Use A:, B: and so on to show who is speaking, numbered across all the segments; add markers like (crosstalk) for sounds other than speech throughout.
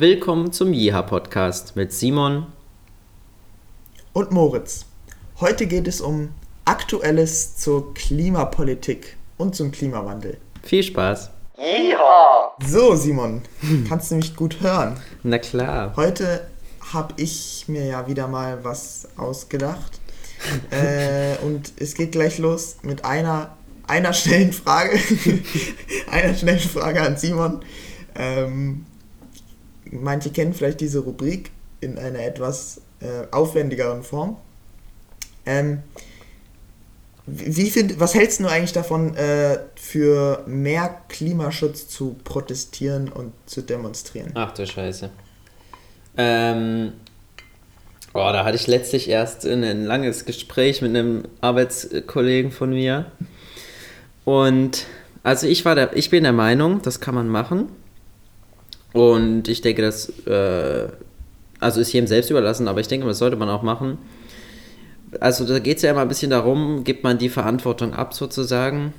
A: Willkommen zum Jiha Podcast mit Simon
B: und Moritz. Heute geht es um Aktuelles zur Klimapolitik und zum Klimawandel.
A: Viel Spaß.
B: Jiha! So, Simon, kannst du mich gut hören?
A: Na klar.
B: Heute habe ich mir ja wieder mal was ausgedacht. (laughs) äh, und es geht gleich los mit einer, einer schnellen Frage. (laughs) einer schnellen Frage an Simon. Ähm, manche kennen vielleicht diese Rubrik in einer etwas äh, aufwendigeren Form. Ähm, wie find, was hältst du eigentlich davon, äh, für mehr Klimaschutz zu protestieren und zu demonstrieren?
A: Ach du Scheiße. Ähm, oh, da hatte ich letztlich erst ein langes Gespräch mit einem Arbeitskollegen von mir. Und also ich war der, ich bin der Meinung, das kann man machen. Und ich denke, das äh, also ist jedem selbst überlassen, aber ich denke, das sollte man auch machen. Also da geht es ja immer ein bisschen darum, gibt man die Verantwortung ab sozusagen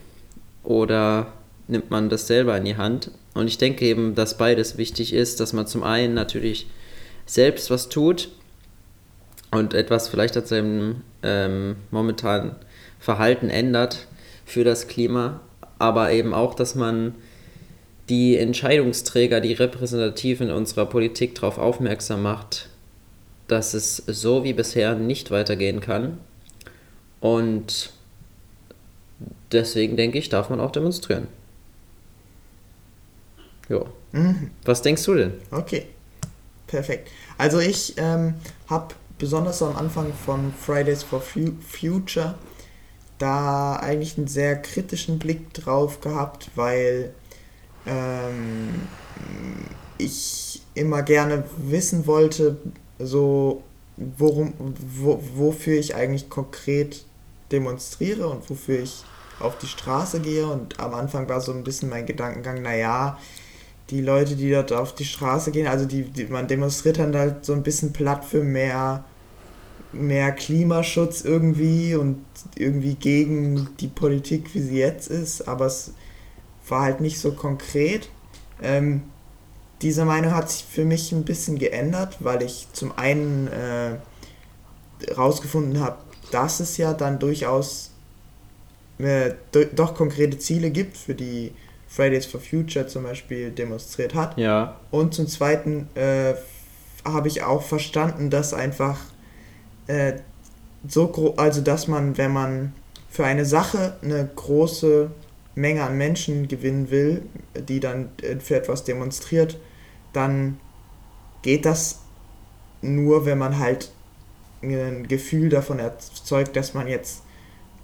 A: oder nimmt man das selber in die Hand? Und ich denke eben, dass beides wichtig ist, dass man zum einen natürlich selbst was tut und etwas vielleicht an seinem ähm, momentanen Verhalten ändert für das Klima, aber eben auch, dass man die Entscheidungsträger, die repräsentativ in unserer Politik darauf aufmerksam macht, dass es so wie bisher nicht weitergehen kann. Und deswegen denke ich, darf man auch demonstrieren. Jo. Mhm. Was denkst du denn?
B: Okay, perfekt. Also ich ähm, habe besonders am Anfang von Fridays for Future da eigentlich einen sehr kritischen Blick drauf gehabt, weil ähm, ich immer gerne wissen wollte, so worum, wo, wofür ich eigentlich konkret demonstriere und wofür ich auf die Straße gehe. Und am Anfang war so ein bisschen mein Gedankengang, naja, die Leute, die dort auf die Straße gehen, also die, die man demonstriert dann halt so ein bisschen platt für mehr, mehr Klimaschutz irgendwie und irgendwie gegen die Politik, wie sie jetzt ist, aber es war halt nicht so konkret. Ähm, diese Meinung hat sich für mich ein bisschen geändert, weil ich zum einen äh, rausgefunden habe, dass es ja dann durchaus äh, doch konkrete Ziele gibt, für die Fridays for Future zum Beispiel demonstriert hat.
A: Ja.
B: Und zum Zweiten äh, habe ich auch verstanden, dass einfach äh, so groß, also dass man, wenn man für eine Sache eine große Menge an Menschen gewinnen will, die dann äh, für etwas demonstriert, dann geht das nur, wenn man halt ein Gefühl davon erzeugt, dass man jetzt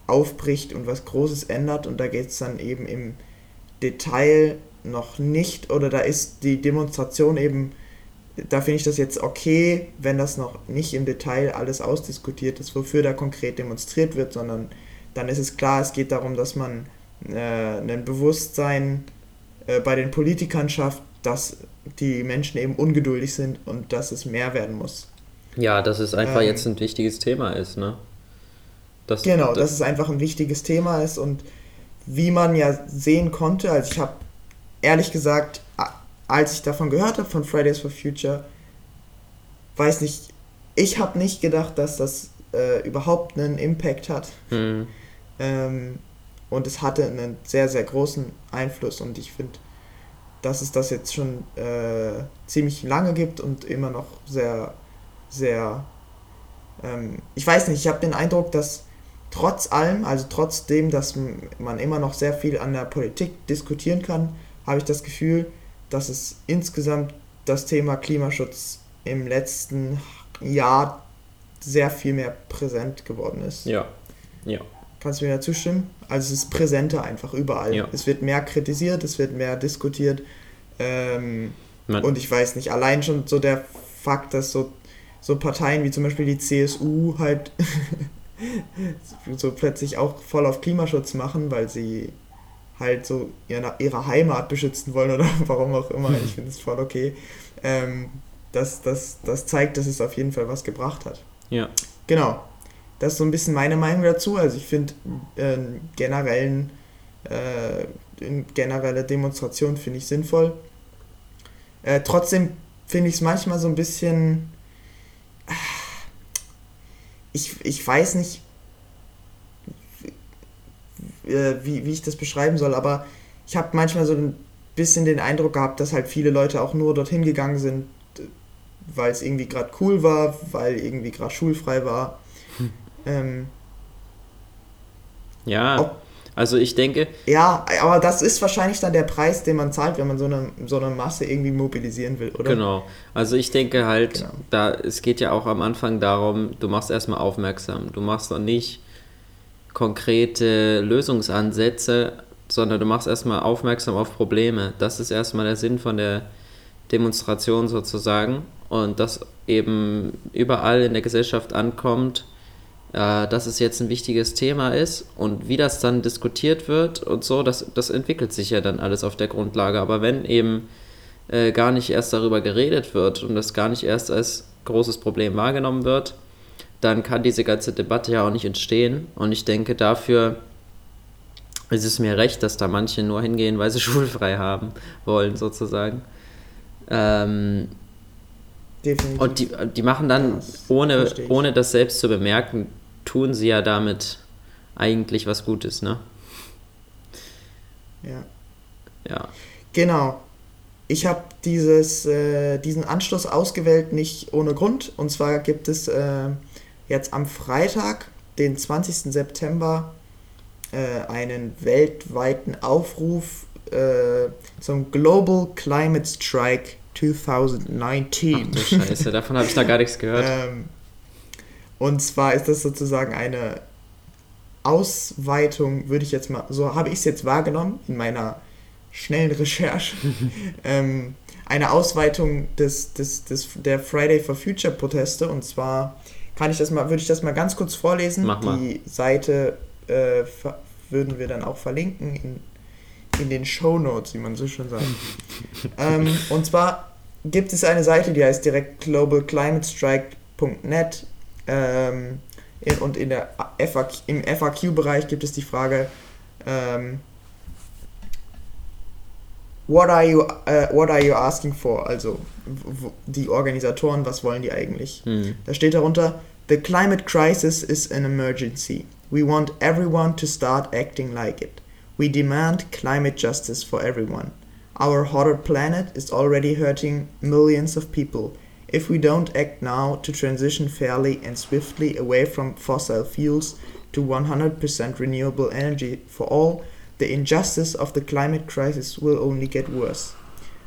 B: aufbricht und was Großes ändert. Und da geht es dann eben im Detail noch nicht. Oder da ist die Demonstration eben, da finde ich das jetzt okay, wenn das noch nicht im Detail alles ausdiskutiert ist, wofür da konkret demonstriert wird, sondern dann ist es klar, es geht darum, dass man äh, ein Bewusstsein äh, bei den Politikern schafft, dass die Menschen eben ungeduldig sind und dass es mehr werden muss.
A: Ja, dass es einfach ähm, jetzt ein wichtiges Thema ist, ne?
B: Das, genau, das, dass es einfach ein wichtiges Thema ist und wie man ja sehen konnte, also ich habe ehrlich gesagt, als ich davon gehört habe, von Fridays for Future, weiß nicht, ich habe nicht gedacht, dass das äh, überhaupt einen Impact hat. Mhm. Ähm, und es hatte einen sehr, sehr großen Einfluss und ich finde, dass es das jetzt schon äh, ziemlich lange gibt und immer noch sehr, sehr, ähm, ich weiß nicht, ich habe den Eindruck, dass trotz allem, also trotzdem, dass man immer noch sehr viel an der Politik diskutieren kann, habe ich das Gefühl, dass es insgesamt das Thema Klimaschutz im letzten Jahr sehr viel mehr präsent geworden ist.
A: Ja, ja.
B: Kannst du mir da zustimmen? Also es ist präsenter einfach überall. Ja. Es wird mehr kritisiert, es wird mehr diskutiert. Ähm, und ich weiß nicht, allein schon so der Fakt, dass so, so Parteien wie zum Beispiel die CSU halt (laughs) so plötzlich auch voll auf Klimaschutz machen, weil sie halt so ihre, ihre Heimat beschützen wollen oder (laughs) warum auch immer. Ich finde es voll okay. Ähm, das, das, das zeigt, dass es auf jeden Fall was gebracht hat.
A: Ja.
B: Genau. Das ist so ein bisschen meine Meinung dazu. Also ich finde äh, generellen äh, generelle Demonstration finde ich sinnvoll. Äh, trotzdem finde ich es manchmal so ein bisschen. Ich, ich weiß nicht, wie, wie ich das beschreiben soll, aber ich habe manchmal so ein bisschen den Eindruck gehabt, dass halt viele Leute auch nur dorthin gegangen sind, weil es irgendwie gerade cool war, weil irgendwie gerade schulfrei war. Hm. Ähm,
A: ja, ob, also ich denke.
B: Ja, aber das ist wahrscheinlich dann der Preis, den man zahlt, wenn man so eine, so eine Masse irgendwie mobilisieren will, oder?
A: Genau. Also ich denke halt, genau. da es geht ja auch am Anfang darum, du machst erstmal aufmerksam. Du machst noch nicht konkrete Lösungsansätze, sondern du machst erstmal aufmerksam auf Probleme. Das ist erstmal der Sinn von der Demonstration sozusagen. Und das eben überall in der Gesellschaft ankommt, äh, dass es jetzt ein wichtiges Thema ist und wie das dann diskutiert wird und so, das, das entwickelt sich ja dann alles auf der Grundlage. Aber wenn eben äh, gar nicht erst darüber geredet wird und das gar nicht erst als großes Problem wahrgenommen wird, dann kann diese ganze Debatte ja auch nicht entstehen. Und ich denke, dafür ist es mir recht, dass da manche nur hingehen, weil sie (laughs) schulfrei haben wollen, sozusagen. Ähm, Definitiv. Und die, die machen dann, ohne, ohne das selbst zu bemerken, tun sie ja damit eigentlich was Gutes, ne?
B: Ja.
A: Ja.
B: Genau. Ich habe äh, diesen Anschluss ausgewählt nicht ohne Grund. Und zwar gibt es äh, jetzt am Freitag, den 20. September, äh, einen weltweiten Aufruf äh, zum Global Climate Strike 2019.
A: Ach du Scheiße, davon habe ich da gar nichts gehört. (laughs)
B: ähm, und zwar ist das sozusagen eine Ausweitung, würde ich jetzt mal, so habe ich es jetzt wahrgenommen in meiner schnellen Recherche, (laughs) ähm, eine Ausweitung des, des, des, der Friday for Future Proteste. Und zwar kann ich das mal, würde ich das mal ganz kurz vorlesen.
A: Mach mal.
B: Die Seite äh, würden wir dann auch verlinken in in den Show Notes, wie man so schön sagt. (laughs) ähm, und zwar gibt es eine Seite, die heißt direkt globalclimatestrike.net ähm, und in der FAQ, im FAQ-Bereich gibt es die Frage, ähm, what, are you, uh, what are you asking for? Also die Organisatoren, was wollen die eigentlich?
A: Hm.
B: Da steht darunter, the climate crisis is an emergency. We want everyone to start acting like it. We demand climate justice for everyone. Our hotter planet is already hurting millions of people. If we don't act now to transition fairly and swiftly away from fossil fuels to 100% renewable energy for all, the injustice of the climate crisis will only get worse.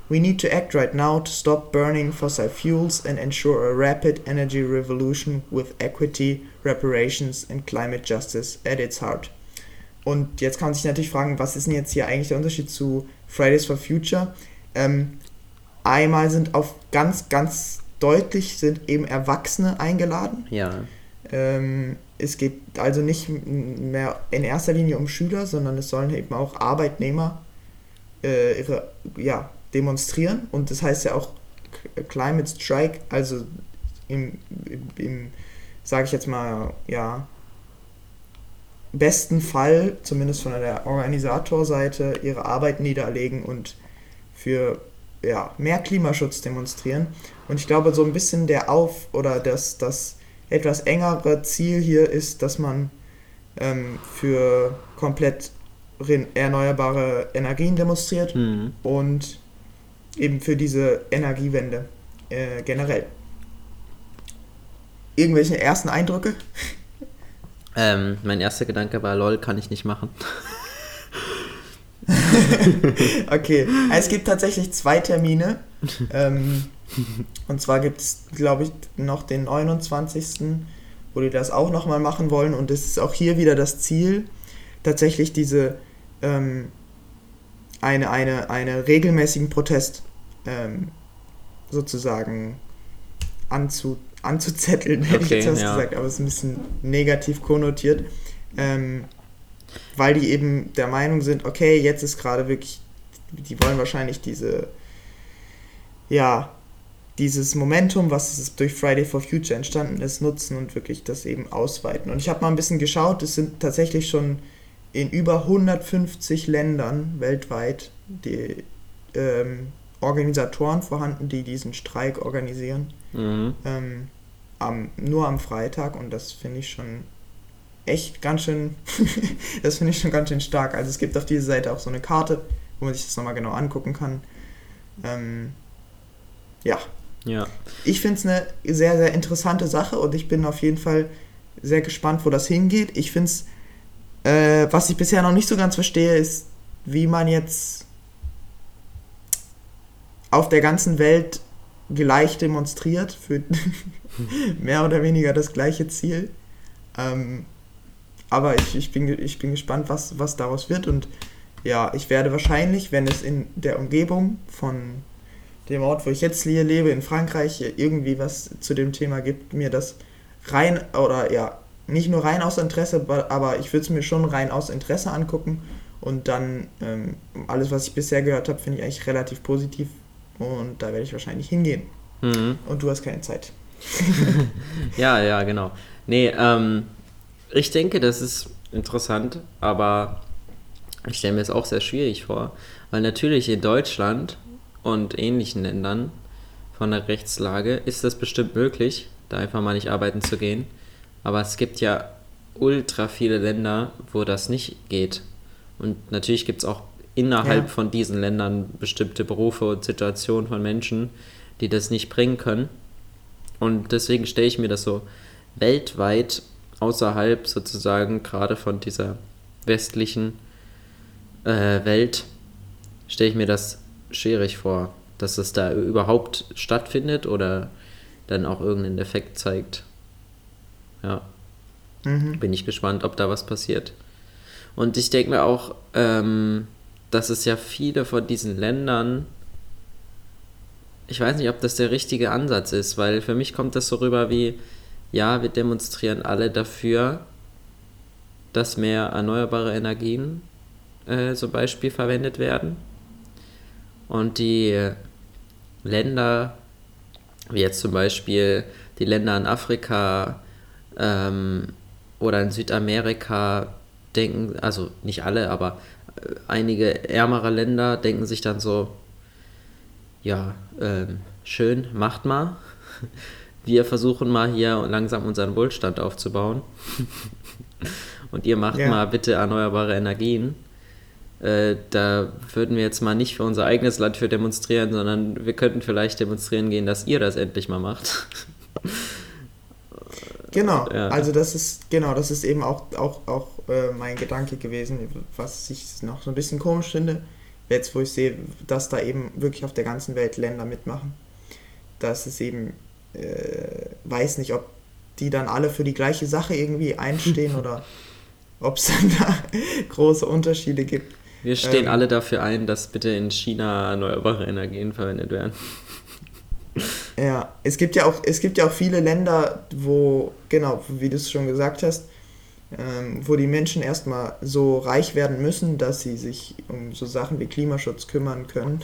B: We need to act right now to stop burning fossil fuels and ensure a rapid energy revolution with equity, reparations, and climate justice at its heart. Und jetzt kann man sich natürlich fragen, was ist denn jetzt hier eigentlich der Unterschied zu Fridays for Future? Ähm, einmal sind auf ganz, ganz deutlich sind eben Erwachsene eingeladen.
A: Ja.
B: Ähm, es geht also nicht mehr in erster Linie um Schüler, sondern es sollen eben auch Arbeitnehmer äh, ihre, ja, demonstrieren. Und das heißt ja auch Climate Strike, also im, im, im sage ich jetzt mal, ja, besten Fall, zumindest von der Organisatorseite, ihre Arbeit niederlegen und für ja, mehr Klimaschutz demonstrieren. Und ich glaube, so ein bisschen der Auf- oder das, das etwas engere Ziel hier ist, dass man ähm, für komplett erneuerbare Energien demonstriert
A: mhm.
B: und eben für diese Energiewende äh, generell. Irgendwelche ersten Eindrücke?
A: Ähm, mein erster Gedanke war, lol, kann ich nicht machen. (laughs)
B: okay, es gibt tatsächlich zwei Termine. Ähm, und zwar gibt es, glaube ich, noch den 29., wo die das auch nochmal machen wollen. Und es ist auch hier wieder das Ziel, tatsächlich diese ähm, eine, eine, eine regelmäßigen Protest ähm, sozusagen anzu, anzuzetteln, hätte okay, ich jetzt ja. gesagt, aber es ist ein bisschen negativ konnotiert. Ähm, weil die eben der Meinung sind, okay, jetzt ist gerade wirklich, die wollen wahrscheinlich diese, ja, dieses Momentum, was durch Friday for Future entstanden ist, nutzen und wirklich das eben ausweiten. Und ich habe mal ein bisschen geschaut, es sind tatsächlich schon in über 150 Ländern weltweit die ähm, Organisatoren vorhanden, die diesen Streik organisieren.
A: Mhm.
B: Ähm, am, nur am Freitag und das finde ich schon echt ganz schön, (laughs) das finde ich schon ganz schön stark. Also es gibt auf dieser Seite auch so eine Karte, wo man sich das nochmal genau angucken kann. Ähm, ja.
A: Ja.
B: Ich finde es eine sehr, sehr interessante Sache und ich bin auf jeden Fall sehr gespannt, wo das hingeht. Ich finde es, äh, was ich bisher noch nicht so ganz verstehe, ist, wie man jetzt auf der ganzen Welt gleich demonstriert für (laughs) mehr oder weniger das gleiche Ziel. Ähm, aber ich, ich, bin, ich bin gespannt, was, was daraus wird. Und ja, ich werde wahrscheinlich, wenn es in der Umgebung von dem Ort, wo ich jetzt hier lebe, in Frankreich, irgendwie was zu dem Thema gibt, mir das rein oder ja, nicht nur rein aus Interesse, aber ich würde es mir schon rein aus Interesse angucken. Und dann ähm, alles, was ich bisher gehört habe, finde ich eigentlich relativ positiv. Und da werde ich wahrscheinlich hingehen.
A: Mhm.
B: Und du hast keine Zeit. (laughs)
A: ja, ja, genau. Nee, ähm, ich denke, das ist interessant, aber ich stelle mir es auch sehr schwierig vor, weil natürlich in Deutschland und ähnlichen Ländern von der Rechtslage ist das bestimmt möglich, da einfach mal nicht arbeiten zu gehen. Aber es gibt ja ultra viele Länder, wo das nicht geht. Und natürlich gibt es auch innerhalb ja. von diesen Ländern bestimmte Berufe und Situationen von Menschen, die das nicht bringen können. Und deswegen stelle ich mir das so weltweit außerhalb sozusagen gerade von dieser westlichen äh, Welt, stelle ich mir das schwierig vor, dass es da überhaupt stattfindet oder dann auch irgendeinen Effekt zeigt. Ja. Mhm. Bin ich gespannt, ob da was passiert. Und ich denke mir auch, ähm, dass es ja viele von diesen Ländern, ich weiß nicht, ob das der richtige Ansatz ist, weil für mich kommt das so rüber wie, ja, wir demonstrieren alle dafür, dass mehr erneuerbare Energien äh, zum Beispiel verwendet werden. Und die Länder, wie jetzt zum Beispiel die Länder in Afrika ähm, oder in Südamerika, denken, also nicht alle, aber äh, einige ärmere Länder denken sich dann so, ja, ähm, schön, macht mal. (laughs) Wir versuchen mal hier langsam unseren Wohlstand aufzubauen. (laughs) Und ihr macht ja. mal bitte erneuerbare Energien. Äh, da würden wir jetzt mal nicht für unser eigenes Land für demonstrieren, sondern wir könnten vielleicht demonstrieren gehen, dass ihr das endlich mal macht. (laughs)
B: Genau, ja. also das ist, genau, das ist eben auch, auch, auch äh, mein Gedanke gewesen, was ich noch so ein bisschen komisch finde, jetzt wo ich sehe, dass da eben wirklich auf der ganzen Welt Länder mitmachen, dass es eben, äh, weiß nicht, ob die dann alle für die gleiche Sache irgendwie einstehen (laughs) oder ob es dann da (laughs) große Unterschiede gibt.
A: Wir stehen ähm, alle dafür ein, dass bitte in China erneuerbare Energien verwendet werden. (laughs)
B: Ja, es gibt ja auch, es gibt ja auch viele Länder, wo, genau, wie du es schon gesagt hast, ähm, wo die Menschen erstmal so reich werden müssen, dass sie sich um so Sachen wie Klimaschutz kümmern können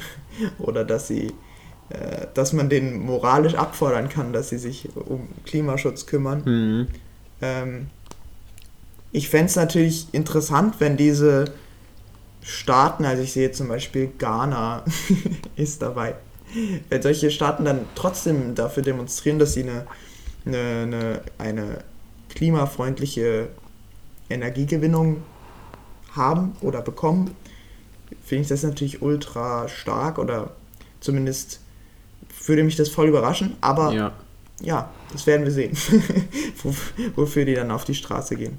B: oder dass sie, dass man den moralisch abfordern kann, dass sie sich um Klimaschutz kümmern. Mhm. Ähm, ich fände es natürlich interessant, wenn diese Staaten, also ich sehe zum Beispiel Ghana (laughs) ist dabei, wenn solche Staaten dann trotzdem dafür demonstrieren, dass sie eine, eine, eine, eine klimafreundliche Energiegewinnung haben oder bekommen, finde ich das natürlich ultra stark oder zumindest würde mich das voll überraschen, aber ja, ja das werden wir sehen, (laughs) wofür die dann auf die Straße gehen.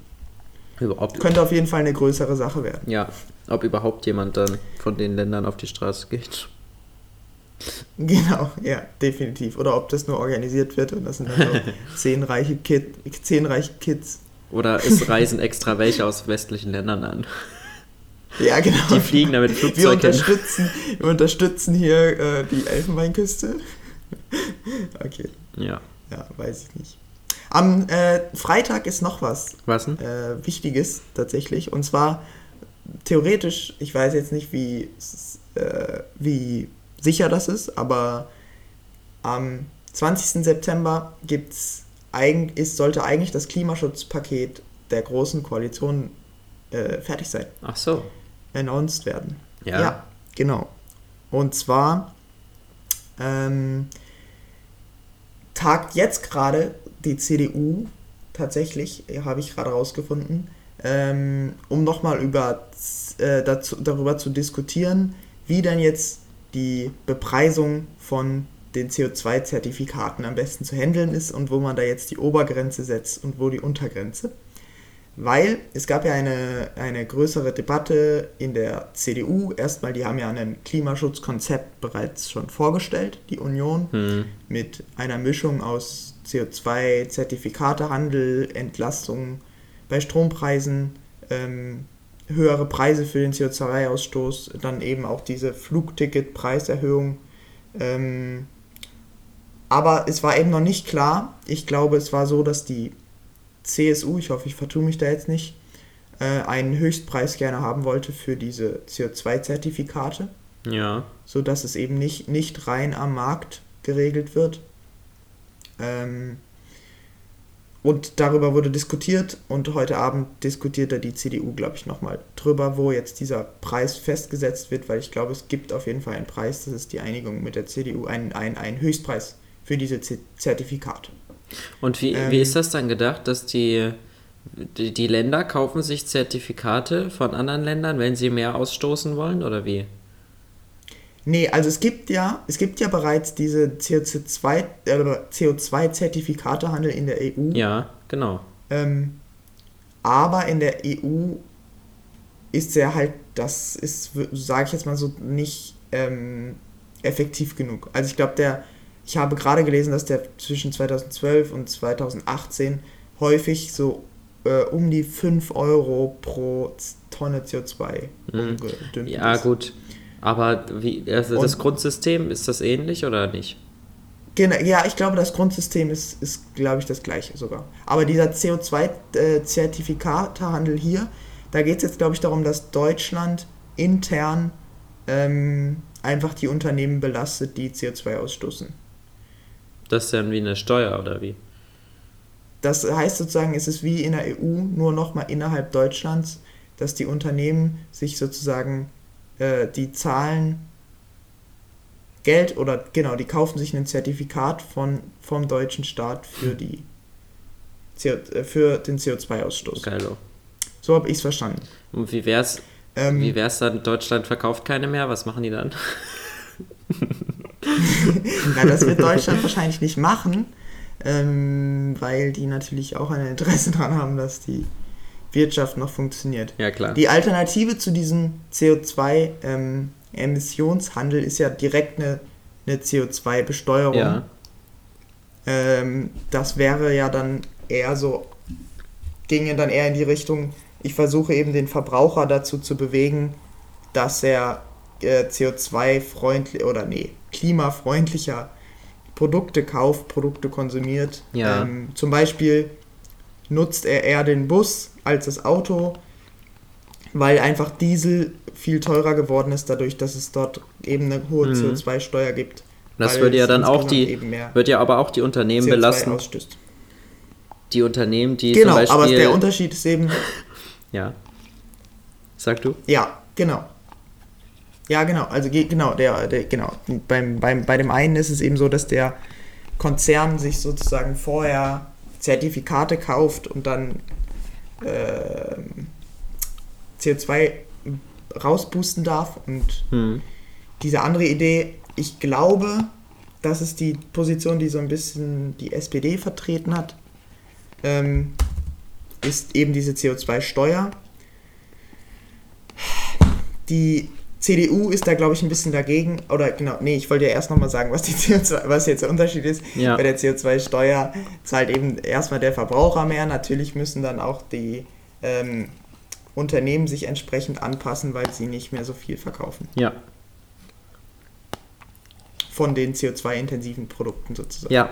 B: Überhaupt. Könnte auf jeden Fall eine größere Sache werden.
A: Ja, ob überhaupt jemand dann von den Ländern auf die Straße geht. (laughs)
B: Genau, ja, definitiv. Oder ob das nur organisiert wird und das sind dann so (laughs) zehn reiche, Kid, zehn reiche Kids.
A: Oder es reisen extra welche aus westlichen Ländern an.
B: Ja, genau.
A: Die fliegen damit Flugzeuge.
B: Wir unterstützen, wir unterstützen hier äh, die Elfenbeinküste. (laughs) okay.
A: Ja.
B: Ja, weiß ich nicht. Am äh, Freitag ist noch was.
A: Was denn?
B: Äh, Wichtiges tatsächlich. Und zwar theoretisch, ich weiß jetzt nicht, wie, äh, wie sicher das ist, aber am 20. September gibt's ist, sollte eigentlich das Klimaschutzpaket der großen Koalition äh, fertig sein.
A: Ach so.
B: Announced werden.
A: Ja. ja,
B: genau. Und zwar ähm, tagt jetzt gerade die CDU tatsächlich, habe ich gerade rausgefunden, ähm, um nochmal äh, darüber zu diskutieren, wie denn jetzt die Bepreisung von den CO2-Zertifikaten am besten zu handeln ist und wo man da jetzt die Obergrenze setzt und wo die Untergrenze. Weil es gab ja eine, eine größere Debatte in der CDU. Erstmal, die haben ja ein Klimaschutzkonzept bereits schon vorgestellt, die Union, hm. mit einer Mischung aus CO2-Zertifikatehandel, Entlastung bei Strompreisen, ähm, höhere Preise für den CO2-Ausstoß, dann eben auch diese Flugticket-Preiserhöhung. Ähm, aber es war eben noch nicht klar. Ich glaube, es war so, dass die CSU, ich hoffe, ich vertue mich da jetzt nicht, äh, einen Höchstpreis gerne haben wollte für diese CO2-Zertifikate.
A: Ja.
B: Sodass es eben nicht, nicht rein am Markt geregelt wird. Ähm, und darüber wurde diskutiert und heute Abend diskutiert da die CDU, glaube ich, nochmal drüber, wo jetzt dieser Preis festgesetzt wird, weil ich glaube, es gibt auf jeden Fall einen Preis, das ist die Einigung mit der CDU, ein, ein, Höchstpreis für diese Zertifikate.
A: Und wie, ähm, wie ist das dann gedacht, dass die, die, die Länder kaufen sich Zertifikate von anderen Ländern, wenn sie mehr ausstoßen wollen, oder wie?
B: Nee, also es gibt ja, es gibt ja bereits diese CO2, äh, CO2-Zertifikatehandel in der EU.
A: Ja, genau.
B: Ähm, aber in der EU ist er halt, das ist, sage ich jetzt mal so, nicht ähm, effektiv genug. Also ich glaube, der, ich habe gerade gelesen, dass der zwischen 2012 und 2018 häufig so äh, um die 5 Euro pro Tonne CO2
A: mhm. umgedümmt Ja, ist. gut. Aber wie, also das Grundsystem, ist das ähnlich oder nicht?
B: Genau, ja, ich glaube, das Grundsystem ist, ist glaube ich, das gleiche sogar. Aber dieser CO2-Zertifikatehandel äh, hier, da geht es jetzt, glaube ich, darum, dass Deutschland intern ähm, einfach die Unternehmen belastet, die CO2 ausstoßen.
A: Das ist dann wie eine Steuer oder wie?
B: Das heißt sozusagen, es ist wie in der EU, nur nochmal innerhalb Deutschlands, dass die Unternehmen sich sozusagen äh, die zahlen Geld oder genau, die kaufen sich ein Zertifikat von, vom deutschen Staat für, die CO, äh, für den CO2-Ausstoß.
A: Geilo.
B: So habe ich es verstanden.
A: Und wie wär's, ähm, wie wär's dann, Deutschland verkauft keine mehr, was machen die dann? (laughs) (laughs)
B: Na, das wird Deutschland wahrscheinlich nicht machen, ähm, weil die natürlich auch ein Interesse daran haben, dass die Wirtschaft noch funktioniert.
A: Ja, klar.
B: Die Alternative zu diesem CO2-Emissionshandel ähm, ist ja direkt eine, eine CO2-Besteuerung. Ja. Ähm, das wäre ja dann eher so, ginge dann eher in die Richtung, ich versuche eben den Verbraucher dazu zu bewegen, dass er äh, CO2-freundlich oder nee, klimafreundlicher Produkte kauft, Produkte konsumiert.
A: Ja.
B: Ähm, zum Beispiel nutzt er eher den Bus als das Auto, weil einfach Diesel viel teurer geworden ist, dadurch, dass es dort eben eine hohe mhm. CO2-Steuer gibt.
A: Das würde ja dann auch die, wird ja aber auch die Unternehmen CO2 belasten.
B: Ausstößt.
A: Die Unternehmen, die
B: genau, zum Beispiel... aber der Unterschied ist eben... (laughs)
A: ja. Sag du?
B: Ja, genau. Ja, genau. Also genau, der, der genau. Beim, beim, bei dem einen ist es eben so, dass der Konzern sich sozusagen vorher Zertifikate kauft und dann äh, CO2 rausboosten darf. Und hm. diese andere Idee, ich glaube, das ist die Position, die so ein bisschen die SPD vertreten hat, ähm, ist eben diese CO2-Steuer. Die CDU ist da, glaube ich, ein bisschen dagegen. Oder genau, nee, ich wollte ja erst nochmal sagen, was, die (laughs) CO2, was jetzt der Unterschied ist.
A: Ja.
B: Bei der CO2-Steuer zahlt eben erstmal der Verbraucher mehr. Natürlich müssen dann auch die ähm, Unternehmen sich entsprechend anpassen, weil sie nicht mehr so viel verkaufen.
A: Ja.
B: Von den CO2-intensiven Produkten sozusagen.
A: Ja.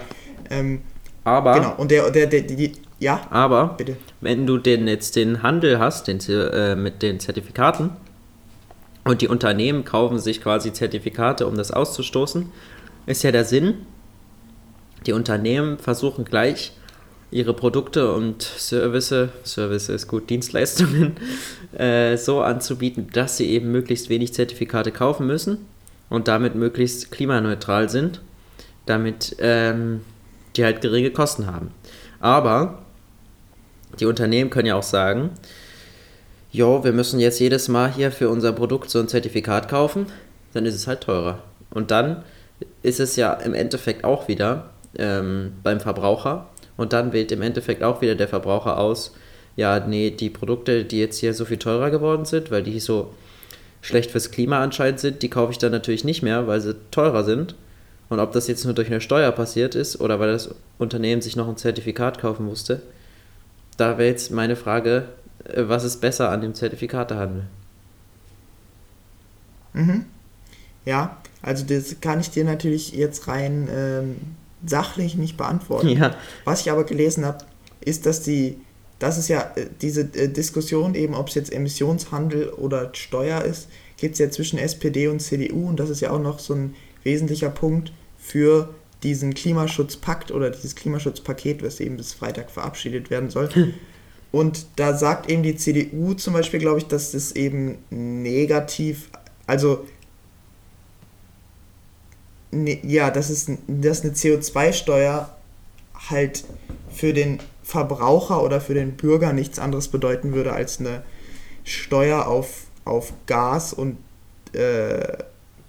B: Ähm,
A: aber.
B: Genau, und der, der, der, die, ja.
A: Aber, bitte. Wenn du den, jetzt den Handel hast, den, äh, mit den Zertifikaten, und die Unternehmen kaufen sich quasi Zertifikate, um das auszustoßen. Ist ja der Sinn. Die Unternehmen versuchen gleich ihre Produkte und Service, Service ist gut, Dienstleistungen, (laughs) äh, so anzubieten, dass sie eben möglichst wenig Zertifikate kaufen müssen und damit möglichst klimaneutral sind, damit ähm, die halt geringe Kosten haben. Aber die Unternehmen können ja auch sagen, jo, wir müssen jetzt jedes Mal hier für unser Produkt so ein Zertifikat kaufen, dann ist es halt teurer. Und dann ist es ja im Endeffekt auch wieder ähm, beim Verbraucher und dann wählt im Endeffekt auch wieder der Verbraucher aus, ja, nee, die Produkte, die jetzt hier so viel teurer geworden sind, weil die so schlecht fürs Klima anscheinend sind, die kaufe ich dann natürlich nicht mehr, weil sie teurer sind. Und ob das jetzt nur durch eine Steuer passiert ist oder weil das Unternehmen sich noch ein Zertifikat kaufen musste, da wäre jetzt meine Frage, was ist besser an dem Zertifikatehandel?
B: Mhm. Ja, also das kann ich dir natürlich jetzt rein ähm, sachlich nicht beantworten. Ja. Was ich aber gelesen habe, ist, dass die, das ist ja äh, diese äh, Diskussion eben, ob es jetzt Emissionshandel oder Steuer ist, gibt es ja zwischen SPD und CDU und das ist ja auch noch so ein wesentlicher Punkt für diesen Klimaschutzpakt oder dieses Klimaschutzpaket, was eben bis Freitag verabschiedet werden soll. Und da sagt eben die CDU zum Beispiel, glaube ich, dass das eben negativ, also ne, ja, dass, es, dass eine CO2-Steuer halt für den Verbraucher oder für den Bürger nichts anderes bedeuten würde als eine Steuer auf, auf Gas und äh,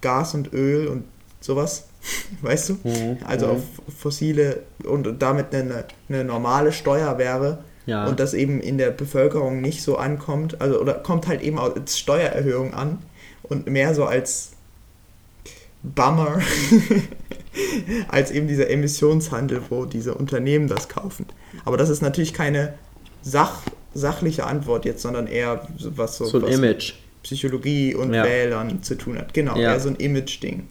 B: Gas und Öl und sowas, (laughs) weißt du? Mhm. Also auf fossile und damit eine, eine normale Steuer wäre ja. und das eben in der Bevölkerung nicht so ankommt, also oder kommt halt eben als Steuererhöhung an und mehr so als Bummer (laughs) als eben dieser Emissionshandel, wo diese Unternehmen das kaufen. Aber das ist natürlich keine Sach, sachliche Antwort jetzt, sondern eher was so,
A: so ein
B: was
A: Image.
B: Psychologie und ja. Wählern zu tun hat. Genau, ja. eher so ein Image-Ding.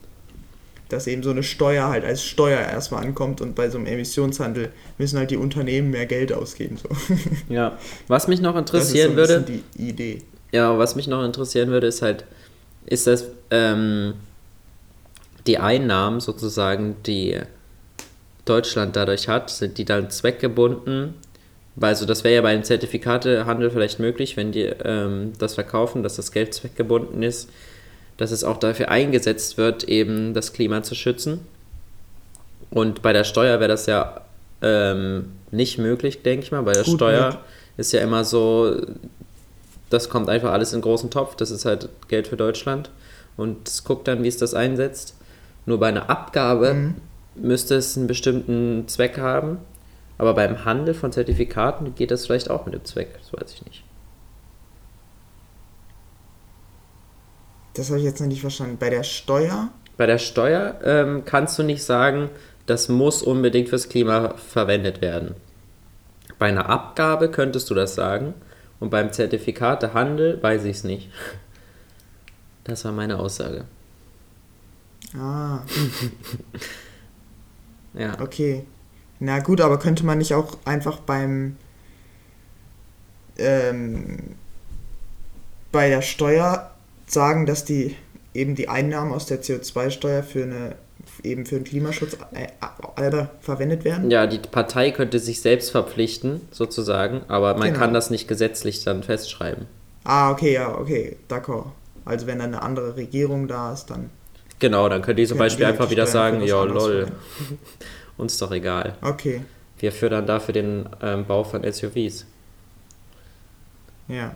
B: Dass eben so eine Steuer halt als Steuer erstmal ankommt und bei so einem Emissionshandel müssen halt die Unternehmen mehr Geld ausgeben. So. (laughs)
A: Ja, was mich noch interessieren das ist so
B: würde. die Idee.
A: Ja, was mich noch interessieren würde, ist halt, ist das, ähm, die Einnahmen sozusagen, die Deutschland dadurch hat, sind die dann zweckgebunden? Also das wäre ja bei einem Zertifikatehandel vielleicht möglich, wenn die ähm, das verkaufen, dass das Geld zweckgebunden ist, dass es auch dafür eingesetzt wird, eben das Klima zu schützen. Und bei der Steuer wäre das ja ähm, nicht möglich, denke ich mal. Bei der Gut Steuer mit. ist ja immer so, das kommt einfach alles in einen großen Topf, das ist halt Geld für Deutschland. Und es guckt dann, wie es das einsetzt. Nur bei einer Abgabe mhm. müsste es einen bestimmten Zweck haben. Aber beim Handel von Zertifikaten geht das vielleicht auch mit dem Zweck. Das weiß ich nicht.
B: Das habe ich jetzt noch nicht verstanden. Bei der Steuer?
A: Bei der Steuer ähm, kannst du nicht sagen, das muss unbedingt fürs Klima verwendet werden. Bei einer Abgabe könntest du das sagen. Und beim Zertifikatehandel weiß ich es nicht. Das war meine Aussage.
B: Ah. (laughs) ja. Okay. Na gut, aber könnte man nicht auch einfach beim ähm, bei der Steuer sagen, dass die eben die Einnahmen aus der CO2-Steuer für eine eben für den Klimaschutz äh, äh, verwendet werden?
A: Ja, die Partei könnte sich selbst verpflichten, sozusagen, aber man genau. kann das nicht gesetzlich dann festschreiben.
B: Ah, okay, ja, okay, d'accord. Also wenn dann eine andere Regierung da ist, dann
A: Genau, dann könnt ihr zum Beispiel einfach wieder sagen, ja, lol, (laughs) uns doch egal.
B: Okay.
A: Wir fördern dafür den ähm, Bau von SUVs.
B: Ja.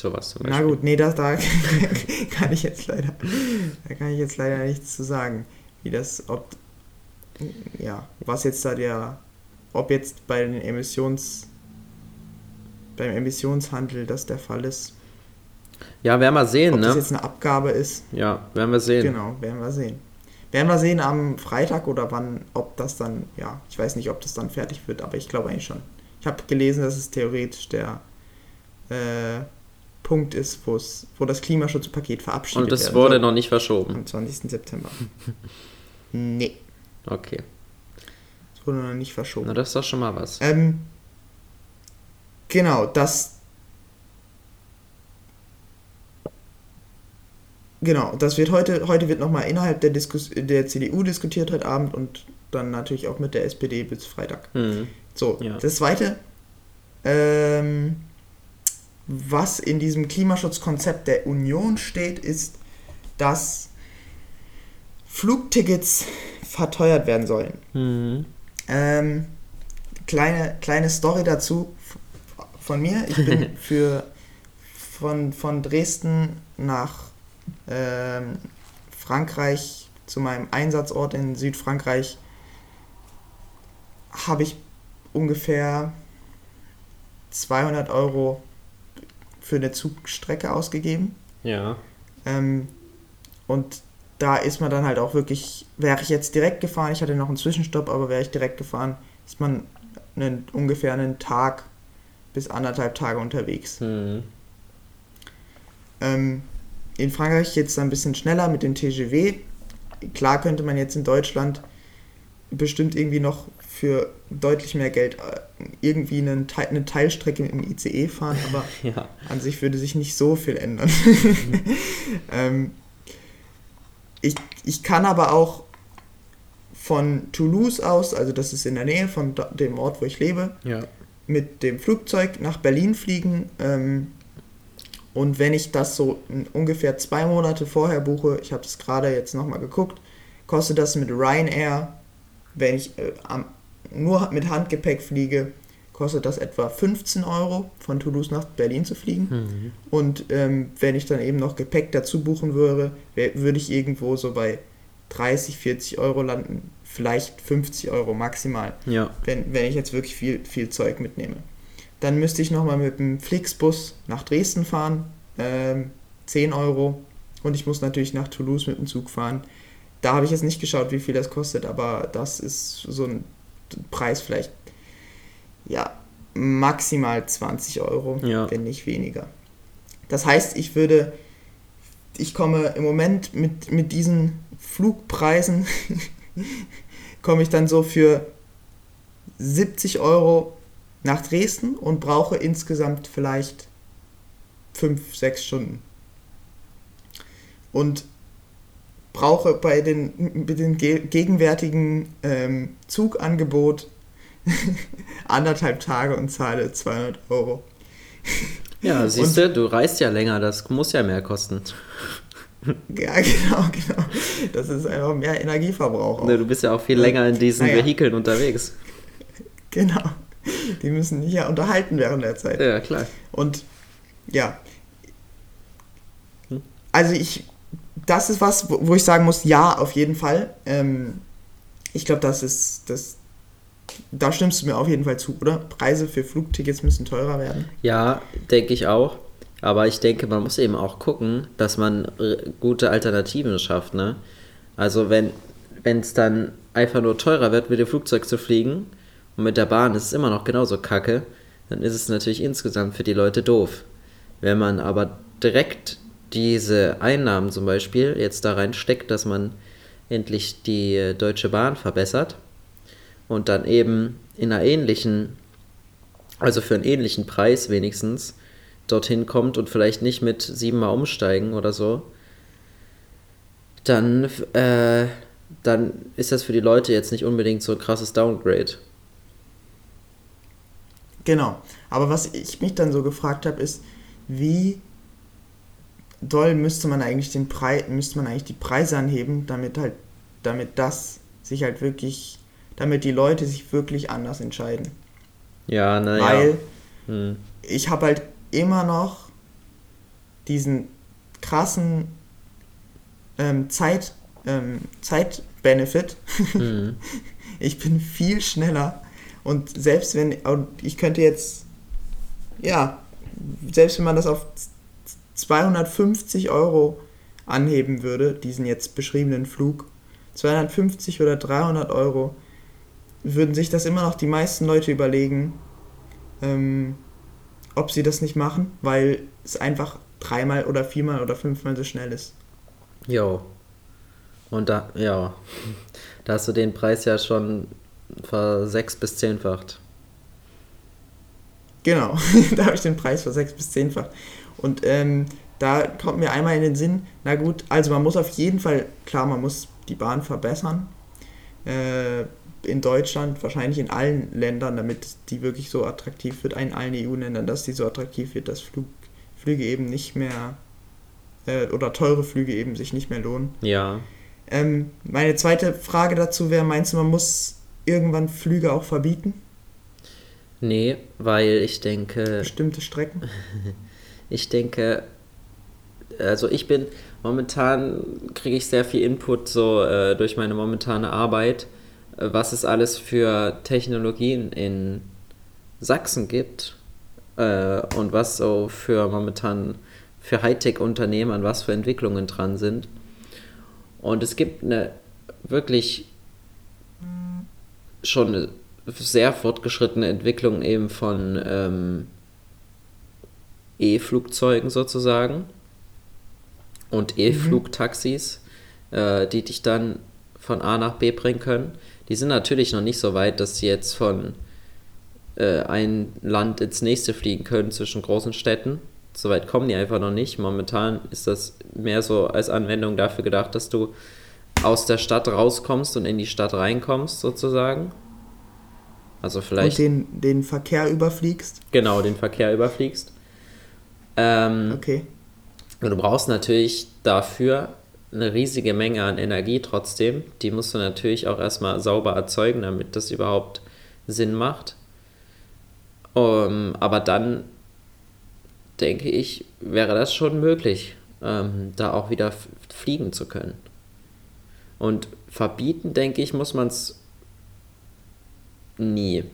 A: Sowas zum
B: Beispiel. Na gut, nee, das, da (laughs) kann ich jetzt leider, da kann ich jetzt leider nichts zu sagen. Wie das, ob, ja, was jetzt da der, ob jetzt bei den Emissions, beim Emissionshandel das der Fall ist.
A: Ja, werden wir sehen,
B: Ob
A: ne?
B: das jetzt eine Abgabe ist.
A: Ja, werden wir sehen.
B: Genau, werden wir sehen. Werden wir sehen am Freitag oder wann, ob das dann, ja, ich weiß nicht, ob das dann fertig wird, aber ich glaube eigentlich schon. Ich habe gelesen, dass es theoretisch der äh, Punkt ist, wo das Klimaschutzpaket verabschiedet
A: wird. Und das wurde soll. noch nicht verschoben.
B: Am 20. September. nee.
A: Okay.
B: Es wurde noch nicht verschoben.
A: Na, das ist doch schon mal was.
B: Ähm, genau, das Genau, das wird heute, heute wird nochmal innerhalb der, Diskus der CDU diskutiert heute Abend und dann natürlich auch mit der SPD bis Freitag.
A: Mhm.
B: So, ja. das zweite, ähm, was in diesem Klimaschutzkonzept der Union steht, ist, dass Flugtickets verteuert werden sollen.
A: Mhm.
B: Ähm, kleine, kleine Story dazu von mir. Ich bin (laughs) für von, von Dresden nach ähm, Frankreich zu meinem Einsatzort in Südfrankreich habe ich ungefähr 200 Euro für eine Zugstrecke ausgegeben.
A: Ja.
B: Ähm, und da ist man dann halt auch wirklich, wäre ich jetzt direkt gefahren, ich hatte noch einen Zwischenstopp, aber wäre ich direkt gefahren, ist man einen, ungefähr einen Tag bis anderthalb Tage unterwegs.
A: Mhm.
B: Ähm, in Frankreich es ein bisschen schneller mit dem TGV. Klar könnte man jetzt in Deutschland bestimmt irgendwie noch für deutlich mehr Geld äh, irgendwie einen Teil, eine Teilstrecke dem ICE fahren, (laughs) aber
A: Ja.
B: an sich würde sich nicht so viel ändern. (laughs) ähm, ich, ich kann aber auch von Toulouse aus, also das ist in der Nähe von dem Ort, wo ich lebe,
A: Ja.
B: mit dem Flugzeug nach Berlin fliegen. Ähm, und wenn ich das so ungefähr zwei Monate vorher buche, ich habe es gerade jetzt nochmal geguckt, kostet das mit Ryanair, wenn ich äh, am, nur mit Handgepäck fliege, kostet das etwa 15 Euro von Toulouse nach Berlin zu fliegen.
A: Mhm.
B: Und ähm, wenn ich dann eben noch Gepäck dazu buchen würde, würde ich irgendwo so bei 30, 40 Euro landen, vielleicht 50 Euro maximal
A: Ja.
B: wenn, wenn ich jetzt wirklich viel, viel Zeug mitnehme. Dann müsste ich nochmal mit dem Flixbus nach Dresden fahren, ähm, 10 Euro. Und ich muss natürlich nach Toulouse mit dem Zug fahren. Da habe ich jetzt nicht geschaut, wie viel das kostet, aber das ist so ein Preis vielleicht, ja, maximal 20 Euro,
A: Ja.
B: wenn nicht weniger. Das heißt, ich würde, ich komme im Moment mit, mit diesen Flugpreisen, (laughs) komme ich dann so für 70 Euro nach Dresden und brauche insgesamt vielleicht 5, 6 Stunden. Und brauche bei den, mit dem ge gegenwärtigen ähm, Zugangebot (laughs) anderthalb Tage und zahle 200 Euro.
A: Ja, siehst du, du reist ja länger, das muss ja mehr kosten. (laughs)
B: Ja, genau, genau. Das ist einfach mehr Energieverbrauch. Auch.
A: Ne, Du bist ja auch viel länger in diesen
B: Naja.
A: Vehikeln unterwegs. (laughs)
B: Genau. Die müssen nicht ja unterhalten während der Zeit.
A: Ja, klar.
B: Und ja.
A: Hm.
B: Also ich, das ist was, wo ich sagen muss, ja, auf jeden Fall. Ähm, ich glaube, das ist, das, da stimmst du mir auf jeden Fall zu, oder? Preise für Flugtickets müssen teurer werden.
A: Ja, denke ich auch. Aber ich denke, man muss eben auch gucken, dass man gute Alternativen schafft, ne? Also wenn es dann einfach nur teurer wird, mit dem Flugzeug zu fliegen und mit der Bahn ist es immer noch genauso kacke, dann ist es natürlich insgesamt für die Leute doof. Wenn man aber direkt diese Einnahmen zum Beispiel jetzt da reinsteckt, dass man endlich die äh, Deutsche Bahn verbessert und dann eben in einer ähnlichen, also für einen ähnlichen Preis wenigstens, dorthin kommt und vielleicht nicht mit siebenmal umsteigen oder so, dann, äh, dann ist das für die Leute jetzt nicht unbedingt so ein krasses Downgrade.
B: Genau. Aber was ich mich dann so gefragt habe, ist, wie doll müsste man eigentlich den Preis, müsste man eigentlich die Preise anheben, damit halt, damit das sich halt wirklich, damit die Leute sich wirklich anders entscheiden.
A: Ja, naja.
B: Weil
A: Hm.
B: ich habe halt immer noch diesen krassen ähm, Zeit, ähm, Zeitbenefit.
A: Hm. (laughs)
B: Ich bin viel schneller und selbst wenn und ich könnte jetzt ja selbst wenn man das auf 250 Euro anheben würde, diesen jetzt beschriebenen Flug, 250 oder 300 Euro, würden sich das immer noch die meisten Leute überlegen, ähm, ob sie das nicht machen, weil es einfach dreimal oder viermal oder fünfmal so schnell ist.
A: Jo. Und da, ja. Da hast du den Preis ja schon versechs bis zehnfacht.
B: Genau, (laughs) da habe ich den Preis für sechs bis zehnfach. Und ähm, da kommt mir einmal in den Sinn, na gut, also man muss auf jeden Fall, klar, man muss die Bahn verbessern. Äh, in Deutschland, wahrscheinlich in allen Ländern, damit die wirklich so attraktiv wird, in allen EU-Ländern, dass die so attraktiv wird, dass Flug, Flüge eben nicht mehr, äh, oder teure Flüge eben sich nicht mehr lohnen.
A: Ja.
B: Ähm, meine zweite Frage dazu wäre, meinst du, man muss irgendwann Flüge auch verbieten?
A: Nee, weil ich denke.
B: Bestimmte Strecken? (laughs)
A: ich denke, also ich bin momentan kriege ich sehr viel Input so äh, durch meine momentane Arbeit, äh, was es alles für Technologien in Sachsen gibt äh, und was so für momentan für Hightech-Unternehmen an was für Entwicklungen dran sind. Und es gibt eine wirklich schon sehr fortgeschrittene Entwicklung eben von ähm, E-Flugzeugen sozusagen und E-Flugtaxis, mhm. äh, die dich dann von A nach B bringen können. Die sind natürlich noch nicht so weit, dass sie jetzt von äh, ein Land ins nächste fliegen können zwischen großen Städten. Soweit kommen die einfach noch nicht. Momentan ist das mehr so als Anwendung dafür gedacht, dass du aus der Stadt rauskommst und in die Stadt reinkommst, sozusagen. Also vielleicht.
B: Und den, den Verkehr überfliegst?
A: Genau, den Verkehr überfliegst. Ähm, okay. Und du brauchst natürlich dafür eine riesige Menge an Energie trotzdem. Die musst du natürlich auch erstmal sauber erzeugen, damit das überhaupt Sinn macht. Um, aber dann denke ich, wäre das schon möglich, ähm, da auch wieder fliegen zu können. Und verbieten, denke ich, muss man es nie.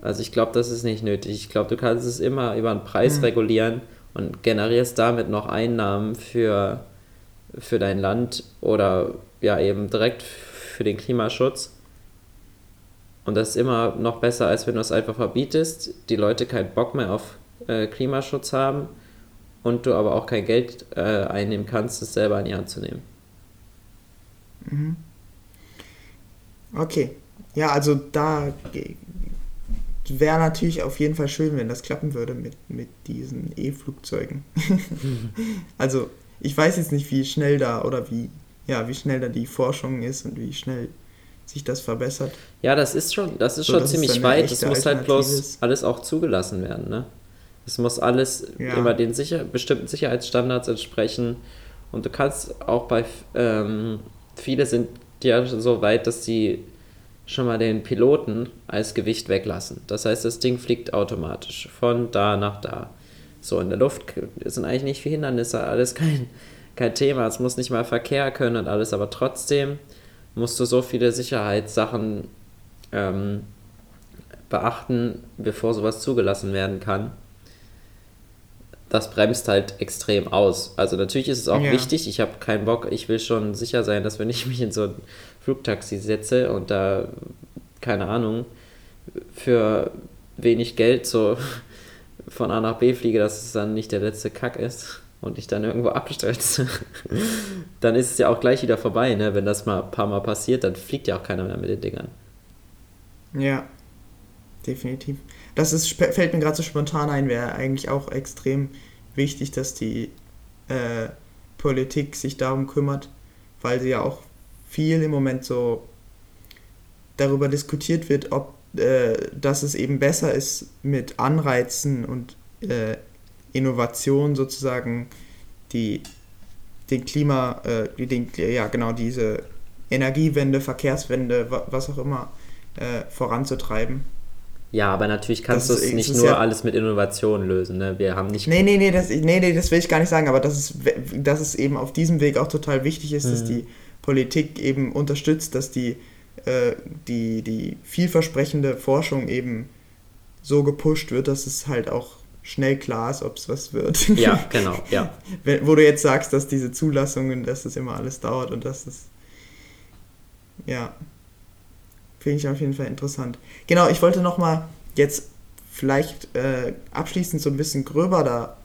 A: Also ich glaube, das ist nicht nötig. Ich glaube, du kannst es immer über einen Preis mhm. regulieren und generierst damit noch Einnahmen für, für dein Land oder ja eben direkt für den Klimaschutz. Und das ist immer noch besser, als wenn du es einfach verbietest, die Leute keinen Bock mehr auf äh, Klimaschutz haben und du aber auch kein Geld äh, einnehmen kannst, es selber in die Hand zu nehmen.
B: Mhm. Okay. Ja, also da wäre natürlich auf jeden Fall schön, wenn das klappen würde mit, mit diesen E-Flugzeugen. (laughs) also ich weiß jetzt nicht, wie schnell da oder wie, ja, wie schnell da die Forschung ist und wie schnell sich das verbessert.
A: Ja, das ist schon, das ist so, schon ziemlich weit. Das muss halt bloß alles auch zugelassen werden, ne? Es muss alles ja. immer den sicher, bestimmten Sicherheitsstandards entsprechen. Und du kannst auch bei, ähm, viele sind ja so weit, dass sie schon mal den Piloten als Gewicht weglassen. Das heißt, das Ding fliegt automatisch von da nach da. So, in der Luft sind eigentlich nicht viele Hindernisse, alles kein, kein Thema. Es muss nicht mal Verkehr können und alles, aber trotzdem musst du so viele Sicherheitssachen ähm, beachten, bevor sowas zugelassen werden kann das bremst halt extrem aus. Also natürlich ist es auch ja. wichtig, ich habe keinen Bock, ich will schon sicher sein, dass wenn ich mich in so ein Flugtaxi setze und da, keine Ahnung, für wenig Geld so (laughs) von A nach B fliege, dass es dann nicht der letzte Kack ist und ich dann irgendwo abstürze, (laughs) dann ist es ja auch gleich wieder vorbei, ne? Wenn das mal ein paar Mal passiert, dann fliegt ja auch keiner mehr mit den Dingern.
B: Ja, definitiv das ist, fällt mir gerade so spontan ein, wäre eigentlich auch extrem wichtig, dass die äh, Politik sich darum kümmert, weil sie ja auch viel im Moment so darüber diskutiert wird, ob äh, dass es eben besser ist, mit Anreizen und äh, Innovation sozusagen die den Klima, äh, den, ja genau diese Energiewende, Verkehrswende, was auch immer äh, voranzutreiben
A: ja, aber natürlich kannst du es nicht nur ja alles mit Innovation lösen. Ne? Wir haben nicht.
B: Nee, nee, nee das, nee, nee, das will ich gar nicht sagen, aber dass es, dass es eben auf diesem Weg auch total wichtig ist, mhm. dass die Politik eben unterstützt, dass die, äh, die, die vielversprechende Forschung eben so gepusht wird, dass es halt auch schnell klar ist, ob es was wird.
A: Ja, (laughs) genau, ja.
B: Wo du jetzt sagst, dass diese Zulassungen, dass das immer alles dauert und dass es. Ja. Finde ich auf jeden Fall interessant. Genau, ich wollte nochmal jetzt vielleicht äh, abschließend so ein bisschen gröber da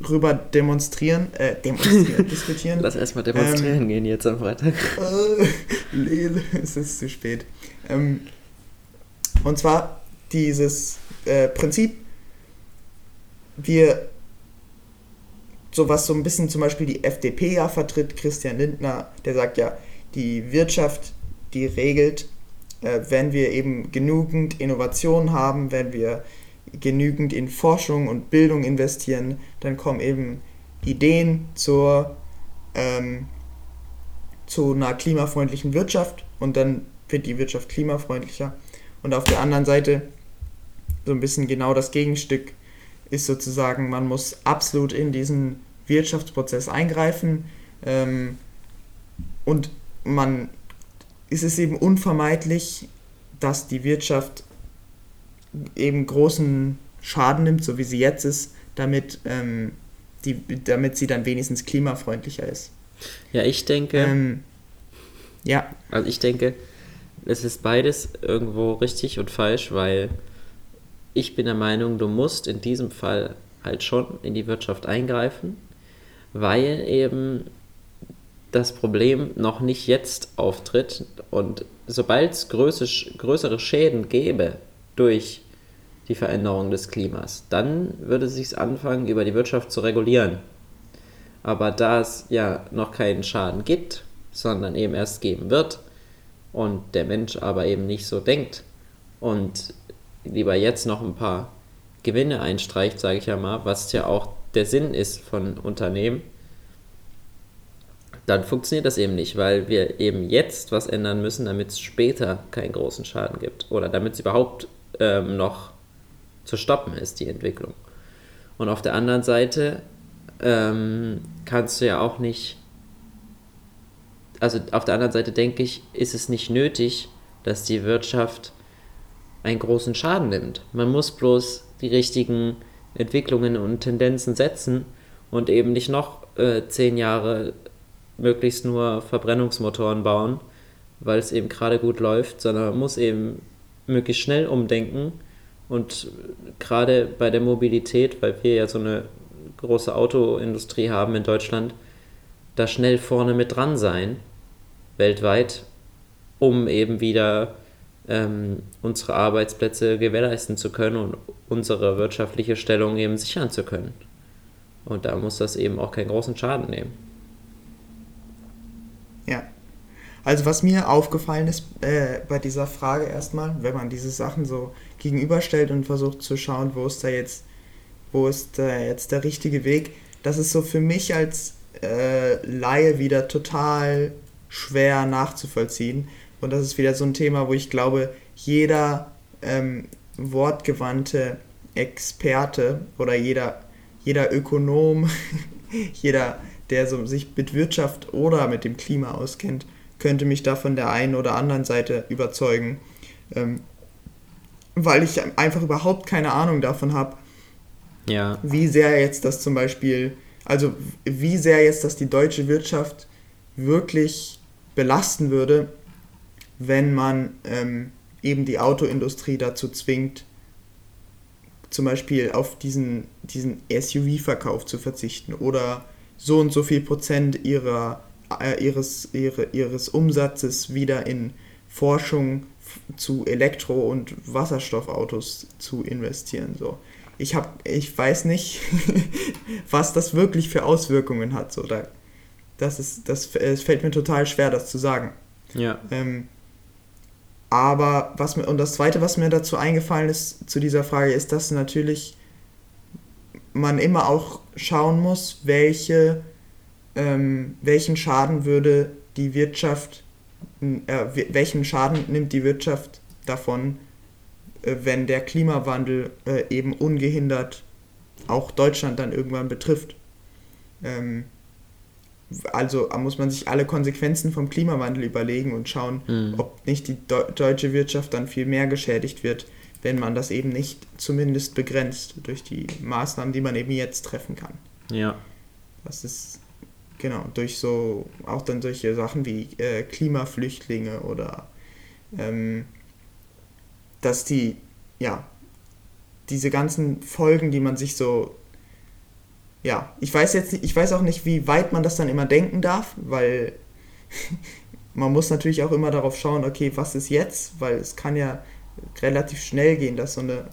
B: drüber demonstrieren, äh, demonstrieren, (laughs) diskutieren.
A: Lass erstmal demonstrieren ähm, gehen jetzt am Freitag. (laughs)
B: Äh, Lele, (laughs) es ist zu spät. Ähm, und zwar dieses äh, Prinzip, wir, so was so ein bisschen zum Beispiel die FDP ja vertritt, Christian Lindner, der sagt ja, die Wirtschaft, die regelt, äh, wenn wir eben genügend Innovation haben, wenn wir genügend in Forschung und Bildung investieren, dann kommen eben Ideen zur, ähm, zu einer klimafreundlichen Wirtschaft und dann wird die Wirtschaft klimafreundlicher. Und auf der anderen Seite so ein bisschen genau das Gegenstück ist sozusagen, man muss absolut in diesen Wirtschaftsprozess eingreifen ähm, und man ist es eben unvermeidlich, dass die Wirtschaft eben großen Schaden nimmt, so wie sie jetzt ist, damit, ähm, die, damit sie dann wenigstens klimafreundlicher ist.
A: Ja, ich denke. Ähm, ja. Also ich denke, es ist beides irgendwo richtig und falsch, weil ich bin der Meinung, du musst in diesem Fall halt schon in die Wirtschaft eingreifen, weil eben das Problem noch nicht jetzt auftritt und sobald es größere Schäden gäbe durch die Veränderung des Klimas, dann würde es sich anfangen, über die Wirtschaft zu regulieren. Aber da es ja noch keinen Schaden gibt, sondern eben erst geben wird und der Mensch aber eben nicht so denkt und lieber jetzt noch ein paar Gewinne einstreicht, sage ich ja mal, was ja auch der Sinn ist von Unternehmen, dann funktioniert das eben nicht, weil wir eben jetzt was ändern müssen, damit es später keinen großen Schaden gibt oder damit es überhaupt ähm, noch zu stoppen ist, die Entwicklung. Und auf der anderen Seite ähm, kannst du ja auch nicht, also auf der anderen Seite denke ich, ist es nicht nötig, dass die Wirtschaft einen großen Schaden nimmt. Man muss bloß die richtigen Entwicklungen und Tendenzen setzen und eben nicht noch äh, zehn Jahre möglichst nur Verbrennungsmotoren bauen, weil es eben gerade gut läuft, sondern man muss eben möglichst schnell umdenken und gerade bei der Mobilität, weil wir ja so eine große Autoindustrie haben in Deutschland, da schnell vorne mit dran sein, weltweit, um eben wieder ähm, unsere Arbeitsplätze gewährleisten zu können und unsere wirtschaftliche Stellung eben sichern zu können. Und da muss das eben auch keinen großen Schaden nehmen.
B: Ja. Also was mir aufgefallen ist äh, bei dieser Frage erstmal, wenn man diese Sachen so gegenüberstellt und versucht zu schauen, wo ist da jetzt, wo ist da jetzt der richtige Weg, das ist so für mich als äh, Laie wieder total schwer nachzuvollziehen, und das ist wieder so ein Thema, wo ich glaube, jeder ähm, wortgewandte Experte oder jeder, jeder Ökonom, (laughs) jeder, der so sich mit Wirtschaft oder mit dem Klima auskennt, könnte mich da von der einen oder anderen Seite überzeugen. Ähm, weil ich einfach überhaupt keine Ahnung davon habe, ja. wie sehr jetzt das zum Beispiel, also wie sehr jetzt das die deutsche Wirtschaft wirklich belasten würde, wenn man ähm, eben die Autoindustrie dazu zwingt, zum Beispiel auf diesen, diesen SUV-Verkauf zu verzichten oder so und so viel Prozent ihrer, äh, ihres, ihre, ihres Umsatzes wieder in Forschung zu Elektro- und Wasserstoffautos zu investieren. So. Ich, hab, ich weiß nicht, (laughs) was das wirklich für Auswirkungen hat. So. Da, das, ist, das, es fällt mir total schwer, das zu sagen. Ja. Ähm, aber was mir, und das zweite, was mir dazu eingefallen ist zu dieser Frage, ist, dass natürlich man immer auch schauen muss, welche, ähm, welchen Schaden würde die Wirtschaft, äh, welchen Schaden nimmt die Wirtschaft davon, äh, wenn der Klimawandel äh, eben ungehindert auch Deutschland dann irgendwann betrifft. Ähm, also muss man sich alle Konsequenzen vom Klimawandel überlegen und schauen, mhm. ob nicht die deutsche Wirtschaft dann viel mehr geschädigt wird, wenn man das eben nicht zumindest begrenzt durch die Maßnahmen, die man eben jetzt treffen kann. Ja. Das ist genau durch so auch dann solche Sachen wie äh, Klimaflüchtlinge oder ähm, dass die ja diese ganzen Folgen, die man sich so ja, ich weiß jetzt ich weiß auch nicht, wie weit man das dann immer denken darf, weil (laughs) man muss natürlich auch immer darauf schauen, okay, was ist jetzt, weil es kann ja relativ schnell gehen, dass so eine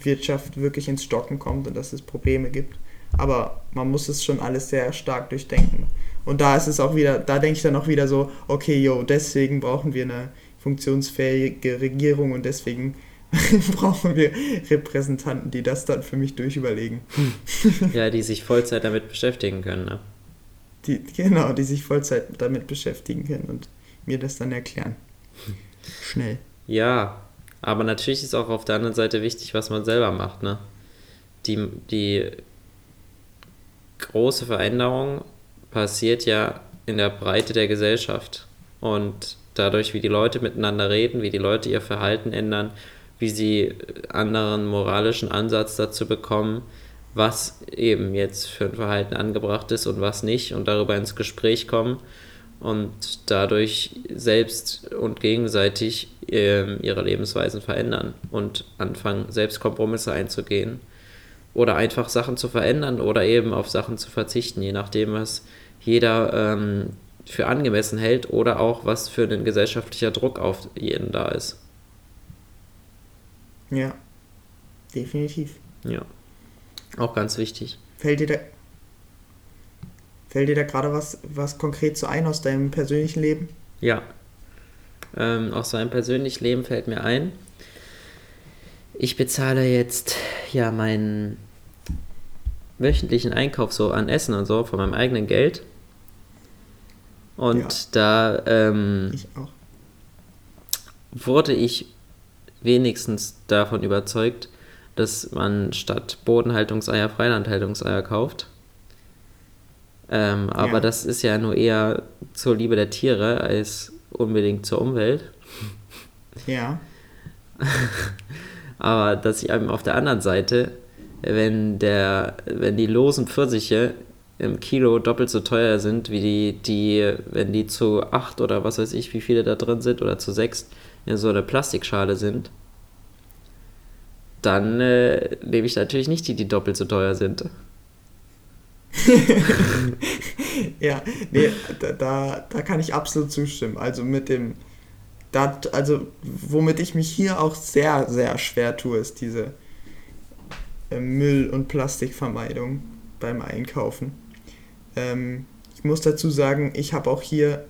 B: Wirtschaft wirklich ins Stocken kommt und dass es Probleme gibt. Aber man muss es schon alles sehr stark durchdenken. Und da ist es auch wieder, da denke ich dann auch wieder so, okay, jo, deswegen brauchen wir eine funktionsfähige Regierung und deswegen (laughs) brauchen wir Repräsentanten, die das dann für mich durchüberlegen.
A: ja, die (laughs) sich Vollzeit damit beschäftigen können, ne?
B: Die, genau, die sich Vollzeit damit beschäftigen können und mir das dann erklären. Schnell.
A: Ja, aber natürlich ist auch auf der anderen Seite wichtig, was man selber macht, ne? Die, die große Veränderung passiert ja in der Breite der Gesellschaft. Und dadurch, wie die Leute miteinander reden, wie die Leute ihr Verhalten ändern, wie sie anderen moralischen Ansatz dazu bekommen, was eben jetzt für ein Verhalten angebracht ist und was nicht und darüber ins Gespräch kommen und dadurch selbst und gegenseitig äh, ihre Lebensweisen verändern und anfangen, selbst Kompromisse einzugehen oder einfach Sachen zu verändern oder eben auf Sachen zu verzichten, je nachdem, was jeder ähm, für angemessen hält oder auch was für ein gesellschaftlicher Druck auf jeden da ist.
B: Ja, definitiv.
A: Ja, auch ganz wichtig.
B: Fällt dir da, fällt dir da gerade was, was konkret so ein aus deinem persönlichen Leben?
A: Ja, ähm, aus seinem persönlichen Leben fällt mir ein. Ich bezahle jetzt ja meinen wöchentlichen Einkauf so an Essen und so von meinem eigenen Geld. Und ja. da ähm, ich wurde ich wenigstens davon überzeugt, dass man statt Bodenhaltungseier Freilandhaltungseier kauft. Ähm, aber ja. das ist ja nur eher zur Liebe der Tiere als unbedingt zur Umwelt.
B: Ja. (laughs)
A: aber dass ich eben auf der anderen Seite, wenn der, wenn die losen Pfirsiche im Kilo doppelt so teuer sind, wie die, die, wenn die zu acht oder was weiß ich, wie viele da drin sind, oder zu sechs in so eine Plastikschale sind, dann äh, nehme ich natürlich nicht die, die doppelt so teuer sind. (laughs)
B: ja, nee, da, da, da kann ich absolut zustimmen. Also mit dem, da, also womit ich mich hier auch sehr, sehr schwer tue, ist diese äh, Müll- und Plastikvermeidung beim Einkaufen. Ähm, ich muss dazu sagen, ich habe auch hier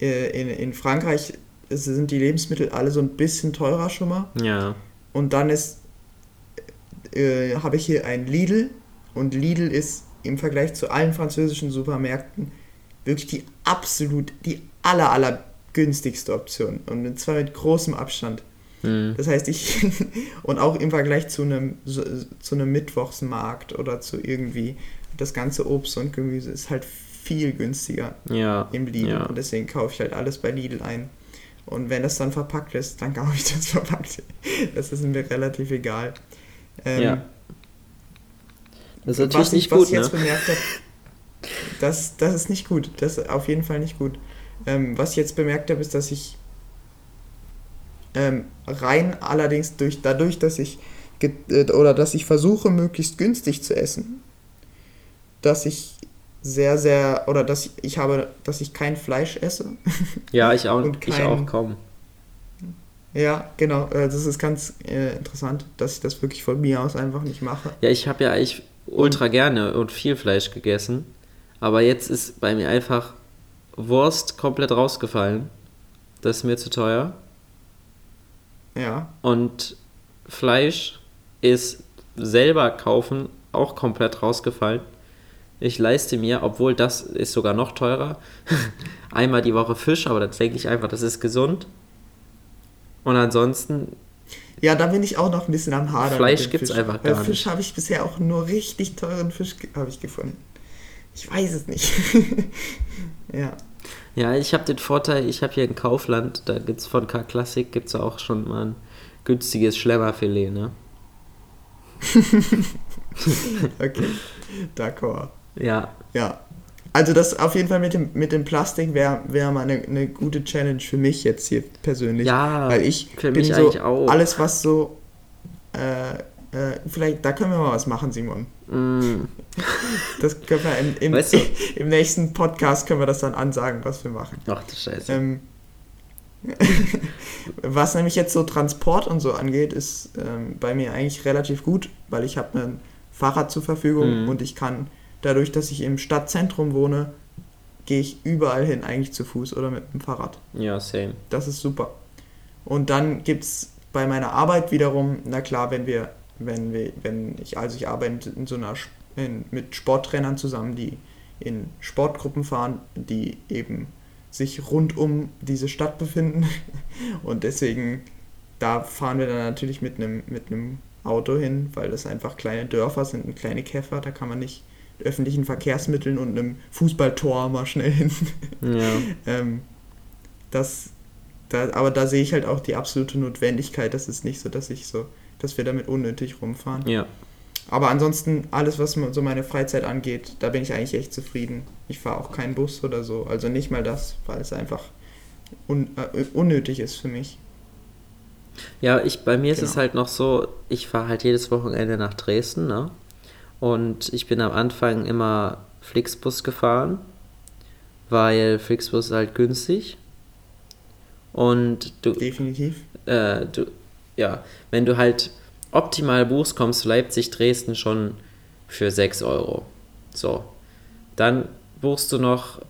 B: äh, in, in Frankreich sind die Lebensmittel alle so ein bisschen teurer schon mal.
A: Ja.
B: Und dann ist äh, habe ich hier ein Lidl und Lidl ist im Vergleich zu allen französischen Supermärkten wirklich die absolut, die aller, aller günstigste Option und zwar mit großem Abstand. Mhm. Das heißt, ich (laughs) und auch im Vergleich zu einem zu einem Mittwochsmarkt oder zu irgendwie das ganze Obst und Gemüse ist halt viel günstiger
A: ja,
B: im Lidl.
A: Ja.
B: Und deswegen kaufe ich halt alles bei Lidl ein. Und wenn das dann verpackt ist, dann (laughs) kaufe ich das verpackt. Das ist mir relativ egal. Ähm, ja. Das ist natürlich was nicht ich, gut, was ich jetzt ne? bemerkt habe, das, das ist nicht gut. Das ist auf jeden Fall nicht gut. Ähm, was ich jetzt bemerkt habe, ist, dass ich ähm, rein allerdings durch, dadurch, dass ich äh, oder dass ich versuche, möglichst günstig zu essen, dass ich sehr, sehr, oder dass ich, ich habe, dass ich kein Fleisch esse. (laughs)
A: Ja, ich auch, kein, ich auch kaum.
B: Ja, genau. Äh, das ist ganz äh, interessant, dass ich das wirklich von mir aus einfach nicht mache.
A: Ja, ich habe ja eigentlich ultra gerne und viel Fleisch gegessen. Aber jetzt ist bei mir einfach Wurst komplett rausgefallen. Das ist mir zu teuer.
B: Ja.
A: Und Fleisch ist selber kaufen auch komplett rausgefallen. Ich leiste mir, obwohl das ist sogar noch teurer, (laughs) einmal die Woche Fisch, aber das denke ich einfach, das ist gesund. Und ansonsten.
B: Ja, da bin ich auch noch ein bisschen am Hadern.
A: Fleisch gibt es einfach
B: gar Weil Fisch habe ich bisher auch nur richtig teuren Fisch ich gefunden. Ich weiß es nicht. (laughs) ja.
A: Ja, ich habe den Vorteil, ich habe hier in Kaufland, da gibt es von K Classic gibt's auch schon mal ein günstiges Schlemmerfilet, ne? (laughs)
B: okay, d'accord.
A: Ja.
B: Ja. Also das auf jeden Fall mit dem, mit dem Plastik wäre wär mal eine, eine gute Challenge für mich jetzt hier persönlich.
A: Ja,
B: weil ich
A: für
B: bin
A: mich
B: so
A: auch.
B: alles was so äh, äh, vielleicht da können wir mal was machen, Simon.
A: Mm.
B: Das können wir im, im, weißt du? (laughs) im, nächsten Podcast können wir das dann ansagen, was wir machen.
A: Ach du Scheiße.
B: Ähm, (laughs) was nämlich jetzt so Transport und so angeht, ist ähm, bei mir eigentlich relativ gut, weil ich habe ein Fahrrad zur Verfügung mm. und ich kann dadurch, dass ich im Stadtzentrum wohne, gehe ich überall hin, eigentlich zu Fuß oder mit dem Fahrrad.
A: Ja, same.
B: Das ist super. Und dann gibt es bei meiner Arbeit wiederum, na klar, wenn wir, wenn wir, wenn ich, also ich arbeite in so einer in, mit Sporttrainern zusammen, die in Sportgruppen fahren, die eben sich rund um diese Stadt befinden. (laughs) Und deswegen, da fahren wir dann natürlich mit einem mit einem Auto hin, weil das einfach kleine Dörfer sind und kleine Käfer, da kann man nicht mit öffentlichen Verkehrsmitteln und einem Fußballtor mal schnell hin. Ja. (laughs) ähm, das, da, aber da sehe ich halt auch die absolute Notwendigkeit. Das ist nicht so, dass ich so, dass wir damit unnötig rumfahren. Ja. Aber ansonsten, alles, was so meine Freizeit angeht, da bin ich eigentlich echt zufrieden. Ich fahre auch keinen Bus oder so. Also nicht mal das, weil es einfach un, äh, unnötig ist für mich.
A: Ja, ich, bei mir genau. ist es genau. halt noch so, ich fahre halt jedes Wochenende nach Dresden, ne? Und ich bin am Anfang immer Flixbus gefahren, weil Flixbus ist halt günstig. Und du. Definitiv. Äh, du, ja, wenn du halt optimal buchst, kommst du Leipzig, Dresden schon für 6 Euro. So. Dann buchst du noch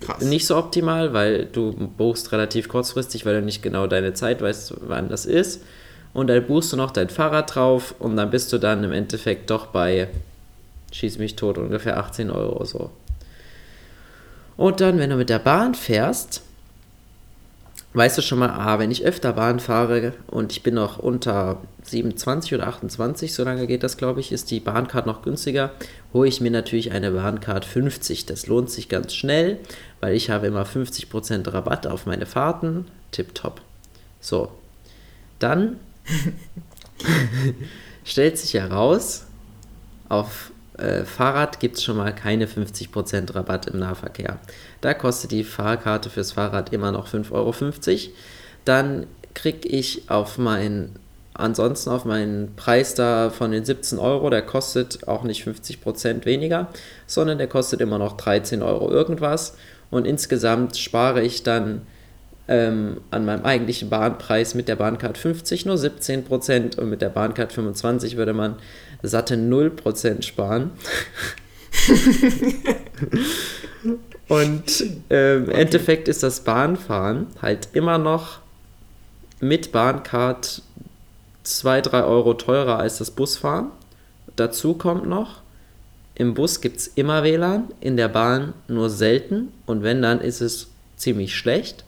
A: Krass. nicht so optimal, weil du buchst relativ kurzfristig, weil du nicht genau deine Zeit weißt, wann das ist. Und dann buchst du noch dein Fahrrad drauf und dann bist du dann im Endeffekt doch bei, schieß mich tot, ungefähr 18 Euro so. Und dann, wenn du mit der Bahn fährst, weißt du schon mal, ah, wenn ich öfter Bahn fahre und ich bin noch unter 27 oder 28, so lange geht das, glaube ich, ist die Bahncard noch günstiger, hole ich mir natürlich eine Bahncard 50. Das lohnt sich ganz schnell, weil ich habe immer 50% Rabatt auf meine Fahrten. Tipptopp. So. Dann (laughs) stellt sich heraus, auf äh, Fahrrad gibt es schon mal keine 50% Rabatt im Nahverkehr. Da kostet die Fahrkarte fürs Fahrrad immer noch 5,50 Euro. Dann kriege ich auf meinen, ansonsten auf meinen Preis da von den 17 Euro, der kostet auch nicht 50% weniger, sondern der kostet immer noch 13 Euro irgendwas. Und insgesamt spare ich dann ähm, an meinem eigentlichen Bahnpreis mit der Bahncard 50 nur 17% und mit der Bahncard 25 würde man satte 0% sparen. (laughs) Und äh, im okay. Endeffekt ist das Bahnfahren halt immer noch mit Bahncard 2, 3 Euro teurer als das Busfahren. Dazu kommt noch, im Bus gibt es immer WLAN, in der Bahn nur selten und wenn dann ist es ziemlich schlecht.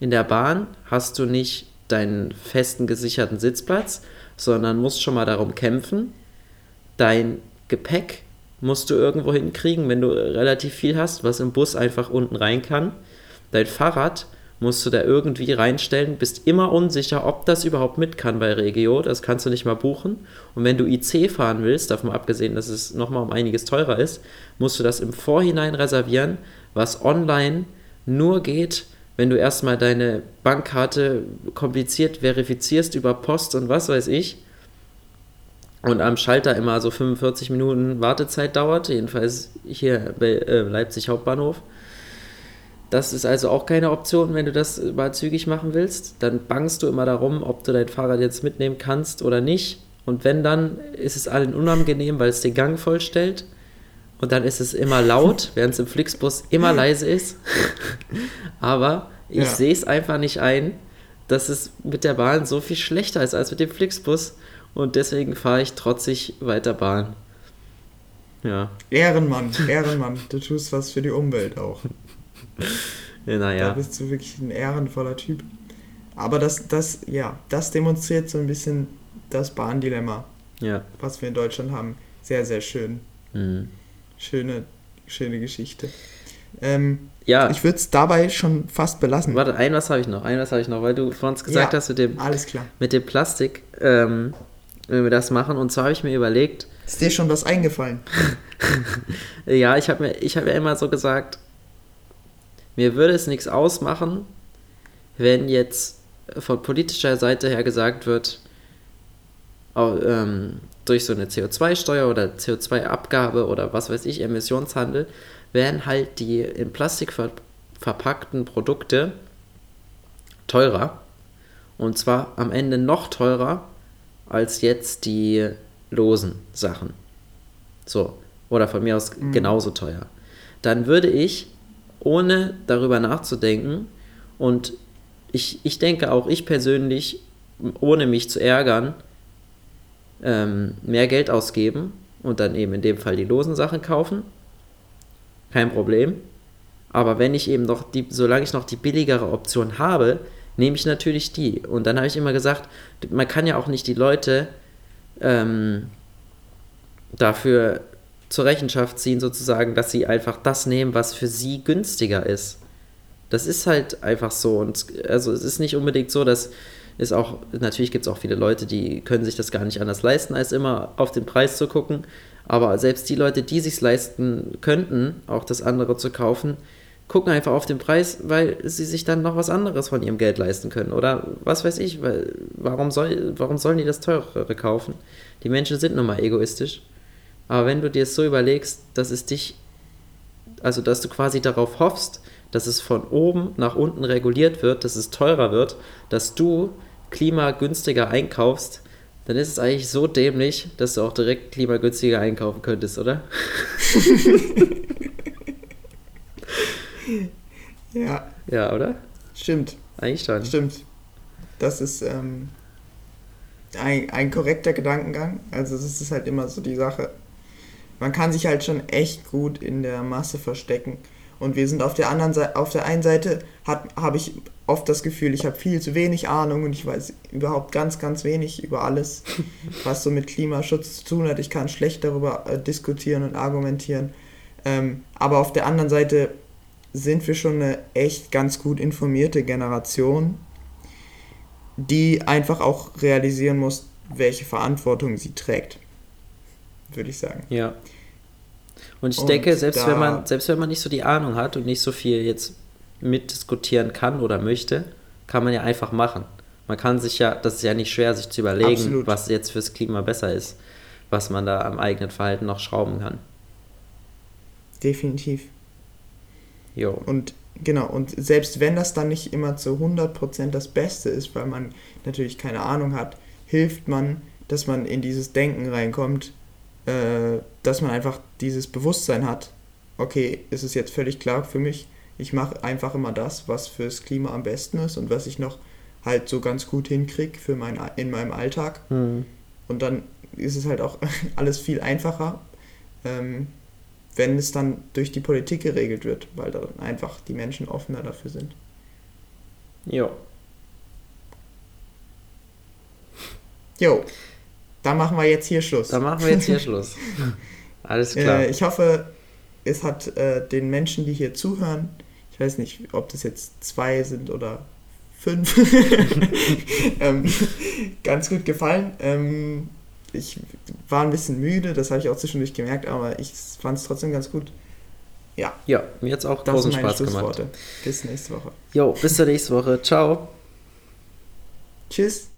A: In der Bahn hast du nicht deinen festen gesicherten Sitzplatz, sondern musst schon mal darum kämpfen, dein Gepäck musst du irgendwo hinkriegen, wenn du relativ viel hast, was im Bus einfach unten rein kann. Dein Fahrrad musst du da irgendwie reinstellen, bist immer unsicher, ob das überhaupt mit kann bei Regio, das kannst du nicht mal buchen. Und wenn du IC fahren willst, davon abgesehen, dass es nochmal um einiges teurer ist, musst du das im Vorhinein reservieren, was online nur geht, wenn du erstmal deine Bankkarte kompliziert verifizierst über Post und was weiß ich und am Schalter immer so 45 Minuten Wartezeit dauert, jedenfalls hier bei äh, Leipzig Hauptbahnhof. Das ist also auch keine Option, wenn du das mal zügig machen willst. Dann bangst du immer darum, ob du dein Fahrrad jetzt mitnehmen kannst oder nicht. Und wenn dann, ist es allen unangenehm, weil es den Gang vollstellt. Und dann ist es immer laut, (laughs) während es im Flixbus immer leise ist. Aber ich ja. sehe es einfach nicht ein, dass es mit der Bahn so viel schlechter ist als mit dem Flixbus und deswegen fahre ich trotzig weiter Bahn.
B: Ja. Ehrenmann, Ehrenmann, du tust was für die Umwelt auch. ja, naja. Da bist du wirklich ein ehrenvoller Typ. Aber das, das, ja, das demonstriert so ein bisschen das Bahndilemma, ja. was wir in Deutschland haben. Sehr, sehr schön. Mhm. Schöne, schöne Geschichte. Ähm, ja. Ich würde es dabei schon fast belassen.
A: Warte, ein was habe ich noch, ein was habe ich noch, weil du vorhin gesagt ja, hast mit dem, alles klar. mit dem Plastik. Ähm, wenn wir das machen. Und zwar habe ich mir überlegt. (laughs)
B: Ist dir schon was eingefallen? (laughs)
A: ja, ich habe mir, ich habe ja immer so gesagt, mir würde es nichts ausmachen, wenn jetzt von politischer Seite her gesagt wird, ähm, durch so eine CO2-Steuer oder CO2-Abgabe oder was weiß ich, Emissionshandel, werden halt die in Plastik ver verpackten Produkte teurer. Und zwar am Ende noch teurer, als jetzt die losen Sachen. So. Oder von mir aus mhm. genauso teuer. Dann würde ich, ohne darüber nachzudenken, und ich, ich denke auch, ich persönlich ohne mich zu ärgern, ähm, mehr Geld ausgeben und dann eben in dem Fall die losen Sachen kaufen. Kein Problem. Aber wenn ich eben noch die, solange ich noch die billigere Option habe, nehme ich natürlich die. Und dann habe ich immer gesagt, man kann ja auch nicht die Leute ähm, dafür zur Rechenschaft ziehen, sozusagen, dass sie einfach das nehmen, was für sie günstiger ist. Das ist halt einfach so. Und also es ist nicht unbedingt so, dass ist auch, natürlich gibt es auch viele Leute, die können sich das gar nicht anders leisten, als immer auf den Preis zu gucken. Aber selbst die Leute, die sich leisten könnten, auch das andere zu kaufen, gucken einfach auf den Preis, weil sie sich dann noch was anderes von ihrem Geld leisten können. Oder was weiß ich, weil warum, soll, warum sollen die das teurere kaufen? Die Menschen sind nun mal egoistisch. Aber wenn du dir es so überlegst, dass es dich, also dass du quasi darauf hoffst, dass es von oben nach unten reguliert wird, dass es teurer wird, dass du klimagünstiger einkaufst, dann ist es eigentlich so dämlich, dass du auch direkt klimagünstiger einkaufen könntest, oder? (laughs)
B: ja.
A: Ja, oder?
B: Stimmt.
A: Eigentlich schon.
B: Stimmt. Das ist ähm, ein, ein korrekter Gedankengang. Also das ist halt immer so die Sache. Man kann sich halt schon echt gut in der Masse verstecken. Und wir sind auf der anderen Seite, auf der einen Seite habe ich oft das Gefühl, ich habe viel zu wenig Ahnung und ich weiß überhaupt ganz, ganz wenig über alles, (laughs) was so mit Klimaschutz zu tun hat. Ich kann schlecht darüber äh, diskutieren und argumentieren. Ähm, aber auf der anderen Seite sind wir schon eine echt ganz gut informierte Generation, die einfach auch realisieren muss, welche Verantwortung sie trägt, würde ich sagen.
A: Ja. Und ich und denke, selbst wenn man, selbst wenn man nicht so die Ahnung hat und nicht so viel jetzt mitdiskutieren kann oder möchte, kann man ja einfach machen. Man kann sich ja, das ist ja nicht schwer, sich zu überlegen, Absolut. was jetzt fürs Klima besser ist, was man da am eigenen Verhalten noch schrauben kann.
B: Definitiv. Jo. Und genau, und selbst wenn das dann nicht immer zu 100% das Beste ist, weil man natürlich keine Ahnung hat, hilft man, dass man in dieses Denken reinkommt, äh, dass man einfach dieses Bewusstsein hat, okay, ist es jetzt völlig klar für mich, ich mache einfach immer das, was fürs Klima am besten ist und was ich noch halt so ganz gut hinkriege für mein, in meinem Alltag. Mhm. Und dann ist es halt auch (laughs) alles viel einfacher, ähm, wenn es dann durch die Politik geregelt wird, weil dann einfach die Menschen offener dafür sind. Jo. Jo. Da machen wir jetzt hier Schluss.
A: Da machen wir jetzt hier Schluss. (laughs) Alles klar.
B: Äh, ich hoffe, es hat äh, den Menschen, die hier zuhören, ich weiß nicht, ob das jetzt zwei sind oder fünf, (laughs) ähm, ganz gut gefallen. Ähm, ich war ein bisschen müde, das habe ich auch zwischendurch gemerkt, aber ich fand es trotzdem ganz gut. Ja.
A: Ja, mir hat es auch das großen Spaß gemacht.
B: Bis nächste Woche.
A: Jo, bis zur nächsten Woche. Ciao.
B: Tschüss.